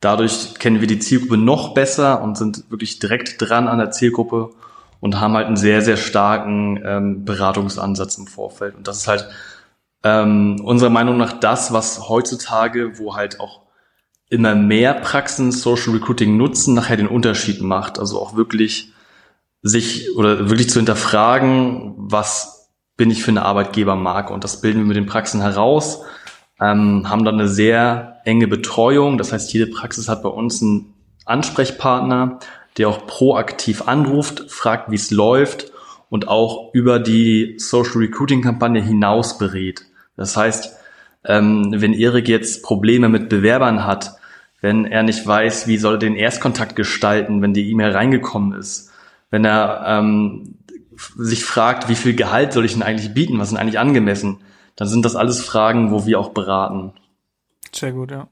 Dadurch kennen wir die Zielgruppe noch besser und sind wirklich direkt dran an der Zielgruppe und haben halt einen sehr, sehr starken ähm, Beratungsansatz im Vorfeld. Und das ist halt ähm, unserer Meinung nach das, was heutzutage, wo halt auch immer mehr Praxen Social Recruiting nutzen, nachher den Unterschied macht. Also auch wirklich sich oder wirklich zu hinterfragen, was bin ich für eine Arbeitgebermarke? Und das bilden wir mit den Praxen heraus, ähm, haben dann eine sehr enge Betreuung. Das heißt, jede Praxis hat bei uns einen Ansprechpartner, der auch proaktiv anruft, fragt, wie es läuft und auch über die Social Recruiting Kampagne hinaus berät. Das heißt, ähm, wenn Erik jetzt Probleme mit Bewerbern hat, wenn er nicht weiß, wie soll er den Erstkontakt gestalten, wenn die E-Mail reingekommen ist, wenn er ähm, sich fragt, wie viel Gehalt soll ich denn eigentlich bieten, was ist denn eigentlich angemessen, dann sind das alles Fragen, wo wir auch beraten. Sehr gut, ja.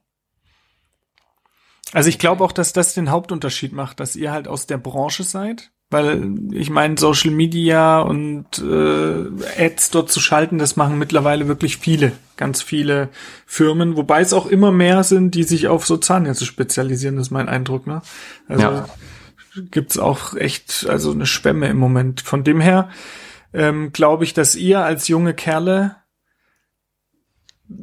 Also ich glaube auch, dass das den Hauptunterschied macht, dass ihr halt aus der Branche seid, weil ich meine, Social Media und äh, Ads dort zu schalten, das machen mittlerweile wirklich viele, ganz viele Firmen, wobei es auch immer mehr sind, die sich auf so Zahnärzte spezialisieren, das ist mein Eindruck. Ne? Also ja. gibt's auch echt also eine Schwemme im Moment. Von dem her ähm, glaube ich, dass ihr als junge Kerle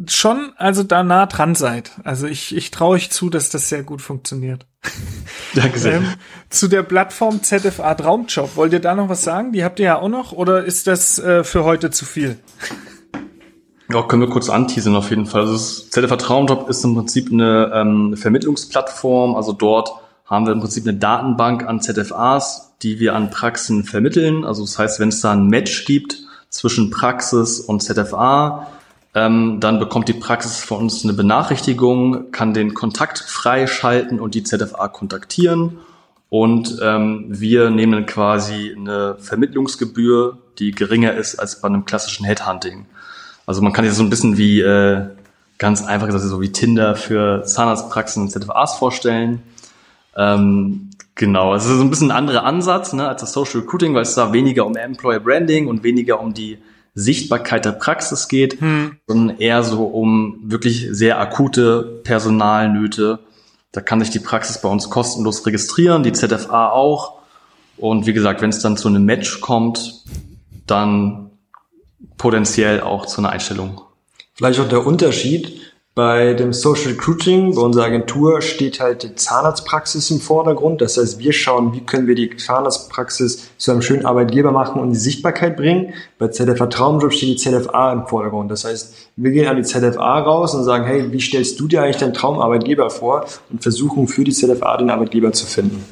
schon also da nah dran seid. Also ich, ich traue euch zu, dass das sehr gut funktioniert. Danke sehr. Ähm, zu der Plattform ZFA Traumjob, wollt ihr da noch was sagen? Die habt ihr ja auch noch oder ist das äh, für heute zu viel? Ja, können wir kurz anteasern auf jeden Fall. Also ZFA Traumjob ist im Prinzip eine ähm, Vermittlungsplattform. Also dort haben wir im Prinzip eine Datenbank an ZFAs, die wir an Praxen vermitteln. Also das heißt, wenn es da ein Match gibt zwischen Praxis und ZFA, ähm, dann bekommt die Praxis von uns eine Benachrichtigung, kann den Kontakt freischalten und die ZFA kontaktieren. Und ähm, wir nehmen quasi eine Vermittlungsgebühr, die geringer ist als bei einem klassischen Headhunting. Also man kann sich so ein bisschen wie äh, ganz einfach gesagt so wie Tinder für Zahnarztpraxen und ZFAs vorstellen. Ähm, genau, es ist so ein bisschen ein anderer Ansatz ne, als das Social Recruiting, weil es da weniger um Employer Branding und weniger um die Sichtbarkeit der Praxis geht, hm. sondern eher so um wirklich sehr akute Personalnöte. Da kann sich die Praxis bei uns kostenlos registrieren, die ZFA auch. Und wie gesagt, wenn es dann zu einem Match kommt, dann potenziell auch zu einer Einstellung. Vielleicht auch der Unterschied. Bei dem Social Recruiting, bei unserer Agentur, steht halt die Zahnarztpraxis im Vordergrund. Das heißt, wir schauen, wie können wir die Zahnarztpraxis zu einem schönen Arbeitgeber machen und die Sichtbarkeit bringen. Bei ZFA Traumjob steht die ZFA im Vordergrund. Das heißt, wir gehen an die ZFA raus und sagen, hey, wie stellst du dir eigentlich deinen Traumarbeitgeber vor? Und versuchen für die ZFA den Arbeitgeber zu finden.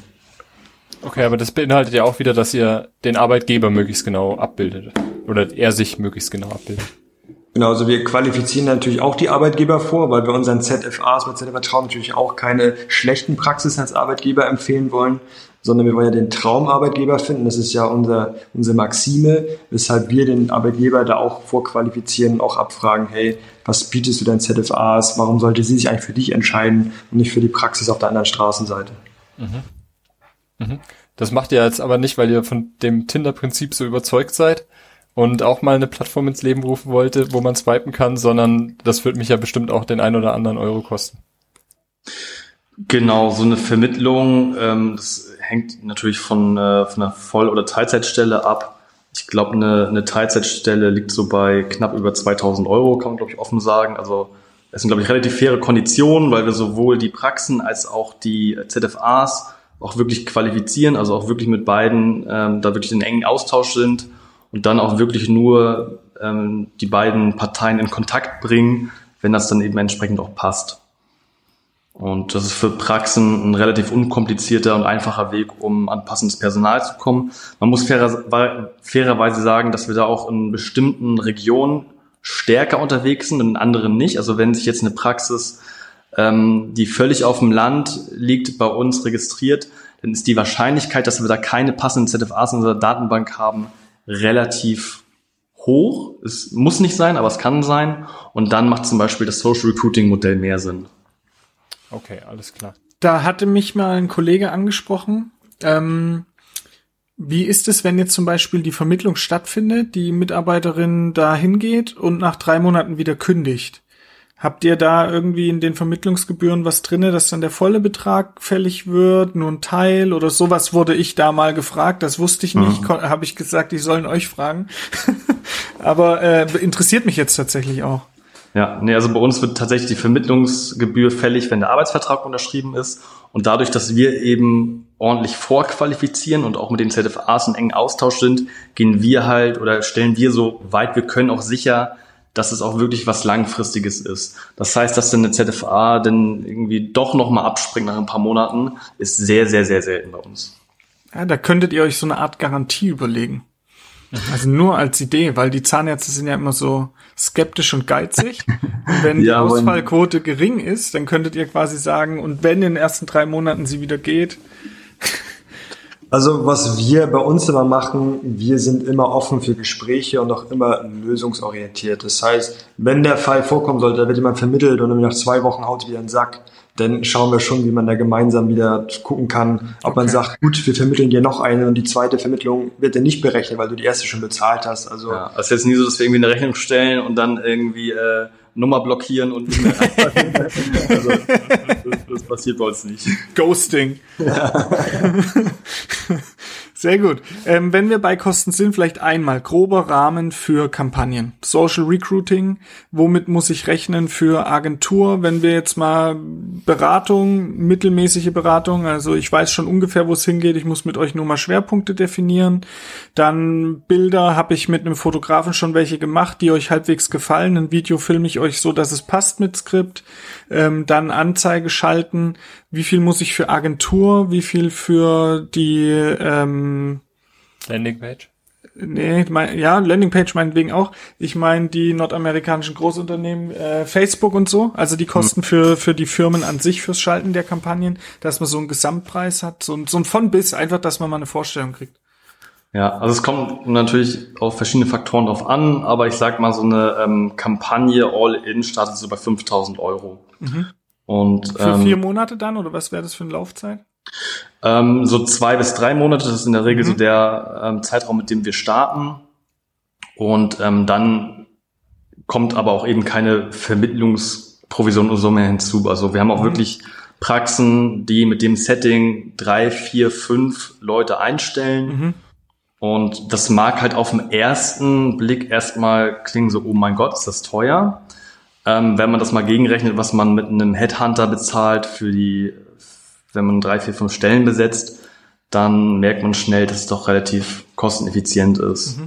Okay, aber das beinhaltet ja auch wieder, dass ihr den Arbeitgeber möglichst genau abbildet. Oder er sich möglichst genau abbildet. Genau, also wir qualifizieren natürlich auch die Arbeitgeber vor, weil wir unseren ZFAs mit ZFA Traum natürlich auch keine schlechten Praxis als Arbeitgeber empfehlen wollen, sondern wir wollen ja den Traumarbeitgeber finden. Das ist ja unser, unsere Maxime, weshalb wir den Arbeitgeber da auch vorqualifizieren und auch abfragen, hey, was bietest du deinen ZFAs? Warum sollte sie sich eigentlich für dich entscheiden und nicht für die Praxis auf der anderen Straßenseite? Mhm. Mhm. Das macht ihr jetzt aber nicht, weil ihr von dem Tinder-Prinzip so überzeugt seid, und auch mal eine Plattform ins Leben rufen wollte, wo man swipen kann, sondern das wird mich ja bestimmt auch den ein oder anderen Euro kosten. Genau, so eine Vermittlung, ähm, das hängt natürlich von, äh, von einer Voll- oder Teilzeitstelle ab. Ich glaube, eine, eine Teilzeitstelle liegt so bei knapp über 2000 Euro, kann man glaube ich offen sagen. Also es sind glaube ich relativ faire Konditionen, weil wir sowohl die Praxen als auch die ZFAs auch wirklich qualifizieren, also auch wirklich mit beiden ähm, da wirklich in engen Austausch sind und dann auch wirklich nur ähm, die beiden Parteien in Kontakt bringen, wenn das dann eben entsprechend auch passt. Und das ist für Praxen ein relativ unkomplizierter und einfacher Weg, um an passendes Personal zu kommen. Man muss fairer, fairerweise sagen, dass wir da auch in bestimmten Regionen stärker unterwegs sind und in anderen nicht. Also wenn sich jetzt eine Praxis, ähm, die völlig auf dem Land liegt, bei uns registriert, dann ist die Wahrscheinlichkeit, dass wir da keine passenden ZFAs in unserer Datenbank haben, relativ hoch. Es muss nicht sein, aber es kann sein. Und dann macht zum Beispiel das Social Recruiting Modell mehr Sinn. Okay, alles klar. Da hatte mich mal ein Kollege angesprochen. Ähm, wie ist es, wenn jetzt zum Beispiel die Vermittlung stattfindet, die Mitarbeiterin da hingeht und nach drei Monaten wieder kündigt? Habt ihr da irgendwie in den Vermittlungsgebühren was drinne, dass dann der volle Betrag fällig wird, nur ein Teil oder sowas wurde ich da mal gefragt, das wusste ich nicht, mhm. habe ich gesagt, ich sollen euch fragen. Aber äh, interessiert mich jetzt tatsächlich auch. Ja, nee, also bei uns wird tatsächlich die Vermittlungsgebühr fällig, wenn der Arbeitsvertrag unterschrieben ist. Und dadurch, dass wir eben ordentlich vorqualifizieren und auch mit den ZFAs in engen Austausch sind, gehen wir halt oder stellen wir so weit wir können auch sicher, dass es auch wirklich was Langfristiges ist. Das heißt, dass dann eine ZFA dann irgendwie doch nochmal abspringt nach ein paar Monaten, ist sehr, sehr, sehr selten bei uns. Ja, da könntet ihr euch so eine Art Garantie überlegen. Also nur als Idee, weil die Zahnärzte sind ja immer so skeptisch und geizig. Und wenn ja, die Ausfallquote gering ist, dann könntet ihr quasi sagen, und wenn in den ersten drei Monaten sie wieder geht, also was wir bei uns immer machen, wir sind immer offen für Gespräche und auch immer lösungsorientiert. Das heißt, wenn der Fall vorkommen sollte, da wird jemand vermittelt und nach zwei Wochen haut wieder einen Sack, dann schauen wir schon, wie man da gemeinsam wieder gucken kann, ob okay. man sagt, gut, wir vermitteln dir noch eine und die zweite Vermittlung wird dann nicht berechnet, weil du die erste schon bezahlt hast. Also ja, es ist jetzt nie so, dass wir irgendwie eine Rechnung stellen und dann irgendwie äh, Nummer blockieren und nicht mehr also, das, das, passiert bei uns nicht. Ghosting. Ja. Sehr gut. Ähm, wenn wir bei Kosten sind, vielleicht einmal grober Rahmen für Kampagnen. Social Recruiting, womit muss ich rechnen für Agentur? Wenn wir jetzt mal Beratung, mittelmäßige Beratung, also ich weiß schon ungefähr, wo es hingeht, ich muss mit euch nur mal Schwerpunkte definieren. Dann Bilder, habe ich mit einem Fotografen schon welche gemacht, die euch halbwegs gefallen. Ein Video filme ich euch so, dass es passt mit Skript. Ähm, dann Anzeige schalten. Wie viel muss ich für Agentur? Wie viel für die ähm, Landingpage? Nee, mein, ja, Landingpage meinetwegen auch. Ich meine die nordamerikanischen Großunternehmen, äh, Facebook und so, also die Kosten mhm. für, für die Firmen an sich fürs Schalten der Kampagnen, dass man so einen Gesamtpreis hat, so, so ein von bis, einfach, dass man mal eine Vorstellung kriegt. Ja, also es kommt natürlich auf verschiedene Faktoren drauf an, aber ich sag mal, so eine ähm, Kampagne All-In startet so bei 5000 Euro. Mhm. Und, für ähm, vier Monate dann oder was wäre das für eine Laufzeit? Ähm, so zwei bis drei Monate, das ist in der Regel mhm. so der ähm, Zeitraum, mit dem wir starten. Und ähm, dann kommt aber auch eben keine Vermittlungsprovision oder so mehr hinzu. Also wir haben auch Mhm. wirklich Praxen, die mit dem Setting drei, vier, fünf Leute einstellen. Mhm. Und das mag halt auf den ersten Blick erstmal klingen so, oh mein Gott, ist das teuer. Ähm, wenn man das mal gegenrechnet, was man mit einem Headhunter bezahlt für die, wenn man drei, vier, fünf Stellen besetzt, dann merkt man schnell, dass es doch relativ kosteneffizient ist.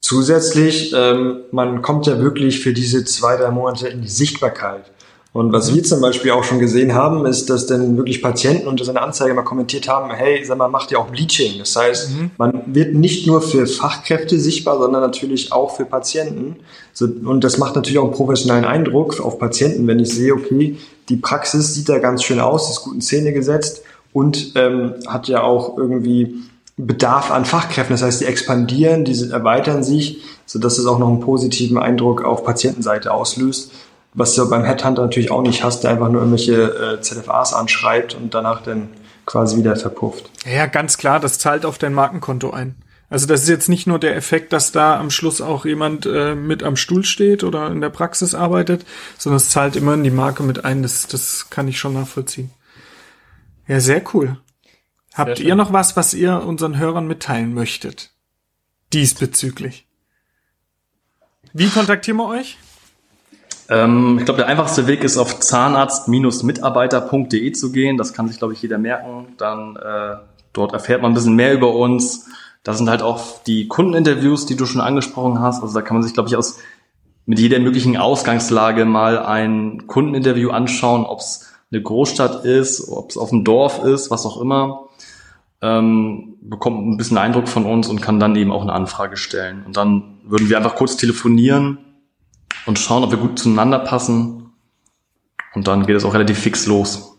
Zusätzlich, ähm, man kommt ja wirklich für diese zwei, drei Monate in die Sichtbarkeit. Und was wir zum Beispiel auch schon gesehen haben, ist, dass dann wirklich Patienten unter seiner Anzeige mal kommentiert haben, hey, sag mal, macht ihr auch Bleaching? Das heißt, man wird nicht nur für Fachkräfte sichtbar, sondern natürlich auch für Patienten. Und das macht natürlich auch einen professionellen Eindruck auf Patienten, wenn ich sehe, okay, die Praxis sieht da ganz schön aus, ist gut in Szene gesetzt und ähm, hat ja auch irgendwie Bedarf an Fachkräften. Das heißt, die expandieren, die erweitern sich, sodass es auch noch einen positiven Eindruck auf Patientenseite auslöst. Was du beim Headhunter natürlich auch nicht hast, der einfach nur irgendwelche äh, ZFAs anschreibt und danach dann quasi wieder verpufft. Ja, ganz klar, das zahlt auf dein Markenkonto ein. Also das ist jetzt nicht nur der Effekt, dass da am Schluss auch jemand äh, mit am Stuhl steht oder in der Praxis arbeitet, sondern es zahlt immer in die Marke mit ein. Das, das kann ich schon nachvollziehen. Ja, sehr cool. Habt schön. ihr noch was, was ihr unseren Hörern mitteilen möchtet? Diesbezüglich. Wie kontaktieren wir euch? Ähm, ich glaube, der einfachste Weg ist auf zahnarzt-mitarbeiter.de zu gehen. Das kann sich, glaube ich, jeder merken. Dann äh, dort erfährt man ein bisschen mehr über uns. Da sind halt auch die Kundeninterviews, die du schon angesprochen hast. Also da kann man sich, glaube ich, aus mit jeder möglichen Ausgangslage mal ein Kundeninterview anschauen, ob es eine Großstadt ist, ob es auf dem Dorf ist, was auch immer. Ähm, bekommt ein bisschen Eindruck von uns und kann dann eben auch eine Anfrage stellen. Und dann würden wir einfach kurz telefonieren und schauen, ob wir gut zueinander passen. Und dann geht es auch relativ fix los.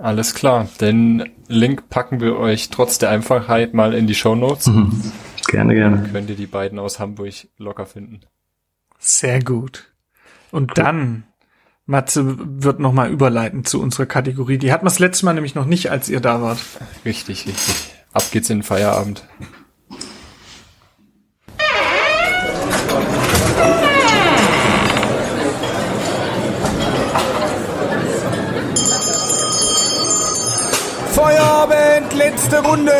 Alles klar. Den Link packen wir euch trotz der Einfachheit mal in die Show Notes. Gerne, gerne. Könnt ihr die beiden aus Hamburg locker finden. Sehr gut. Und dann, Matze wird nochmal überleiten zu unserer Kategorie. Die hatten wir das letzte Mal nämlich noch nicht, als ihr da wart. Richtig, richtig. Ab geht's in den Feierabend. Feierabend, letzte Runde.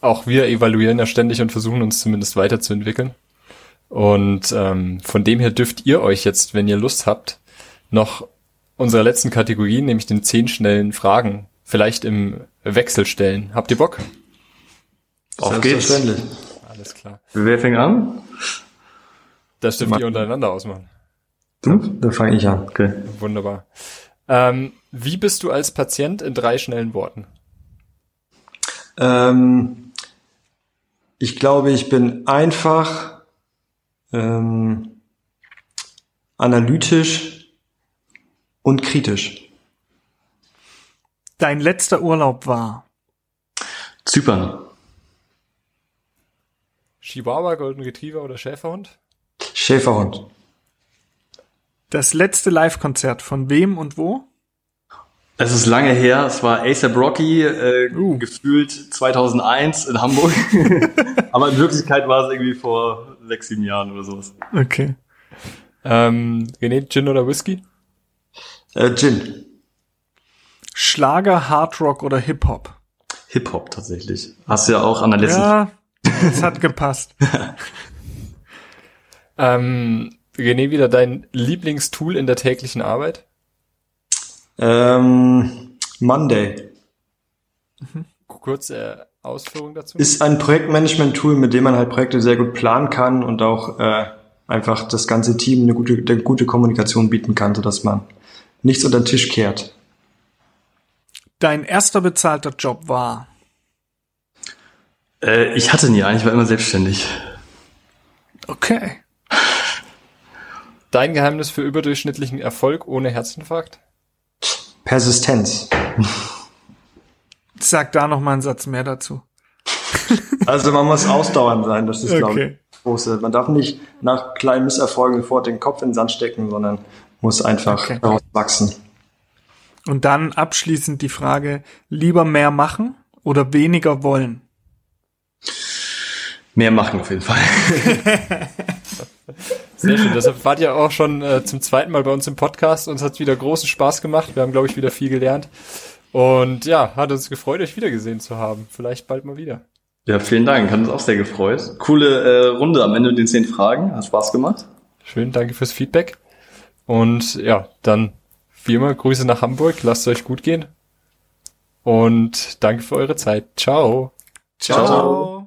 Auch wir evaluieren ja ständig und versuchen uns zumindest weiterzuentwickeln. Und ähm, von dem her dürft ihr euch jetzt, wenn ihr Lust habt, noch unserer letzten Kategorie, nämlich den zehn schnellen Fragen, vielleicht im Wechsel stellen. Habt ihr Bock? Auf geht's. Selbstverständlich. Alles klar. Wer fängt an? Das dürft ihr untereinander ausmachen. Du? Dann fange ich an. Okay. Wunderbar. Ähm, wie bist du als Patient in drei schnellen Worten? Ähm, ich glaube, ich bin einfach, ähm, analytisch und kritisch. Dein letzter Urlaub war. Zypern. Chihuahua, Golden Retriever oder Schäferhund? Schäferhund. Das letzte Live-Konzert von wem und wo? Es ist lange her. Es war ASAP Rocky, äh, Uh. gefühlt 2001 in Hamburg. Aber in Wirklichkeit war es irgendwie vor sechs, sieben Jahren oder sowas. Okay. Ähm, René, Gin oder Whisky? Äh, Gin. Schlager, Hardrock oder Hip-Hop? Hip-Hop tatsächlich. Hast du ja auch an der letzten Ja, das hat gepasst. Ähm, René, wieder dein Lieblingstool in der täglichen Arbeit? Ähm, Monday Kurze Ausführung dazu? ist ein Projektmanagement-Tool, mit dem man halt Projekte sehr gut planen kann und auch äh, einfach das ganze Team eine gute, eine gute Kommunikation bieten kann, sodass man nichts unter den Tisch kehrt. Dein erster bezahlter Job war. Äh, ich hatte nie einen, ich war immer selbstständig. Okay. Dein Geheimnis für überdurchschnittlichen Erfolg ohne Herzinfarkt? Persistenz. Sag da noch mal einen Satz mehr dazu. Also man muss ausdauernd sein, das ist glaube ich. Okay. große. Man darf nicht nach kleinen Misserfolgen sofort den Kopf in den Sand stecken, sondern muss einfach Okay. daraus wachsen. Und dann abschließend die Frage, lieber mehr machen oder weniger wollen? Mehr machen auf jeden Fall. Sehr schön. Deshalb wart ihr auch schon äh, zum zweiten Mal bei uns im Podcast. Uns hat wieder großen Spaß gemacht. Wir haben, glaube ich, wieder viel gelernt. Und ja, hat uns gefreut, euch wiedergesehen zu haben. Vielleicht bald mal wieder. Ja, vielen Dank. Hat uns auch sehr gefreut. Coole äh, Runde am Ende mit den zehn Fragen. Hat Spaß gemacht. Schön, danke fürs Feedback. Und ja, dann wie immer Grüße nach Hamburg. Lasst es euch gut gehen. Und danke für eure Zeit. Ciao. Ciao. Ciao.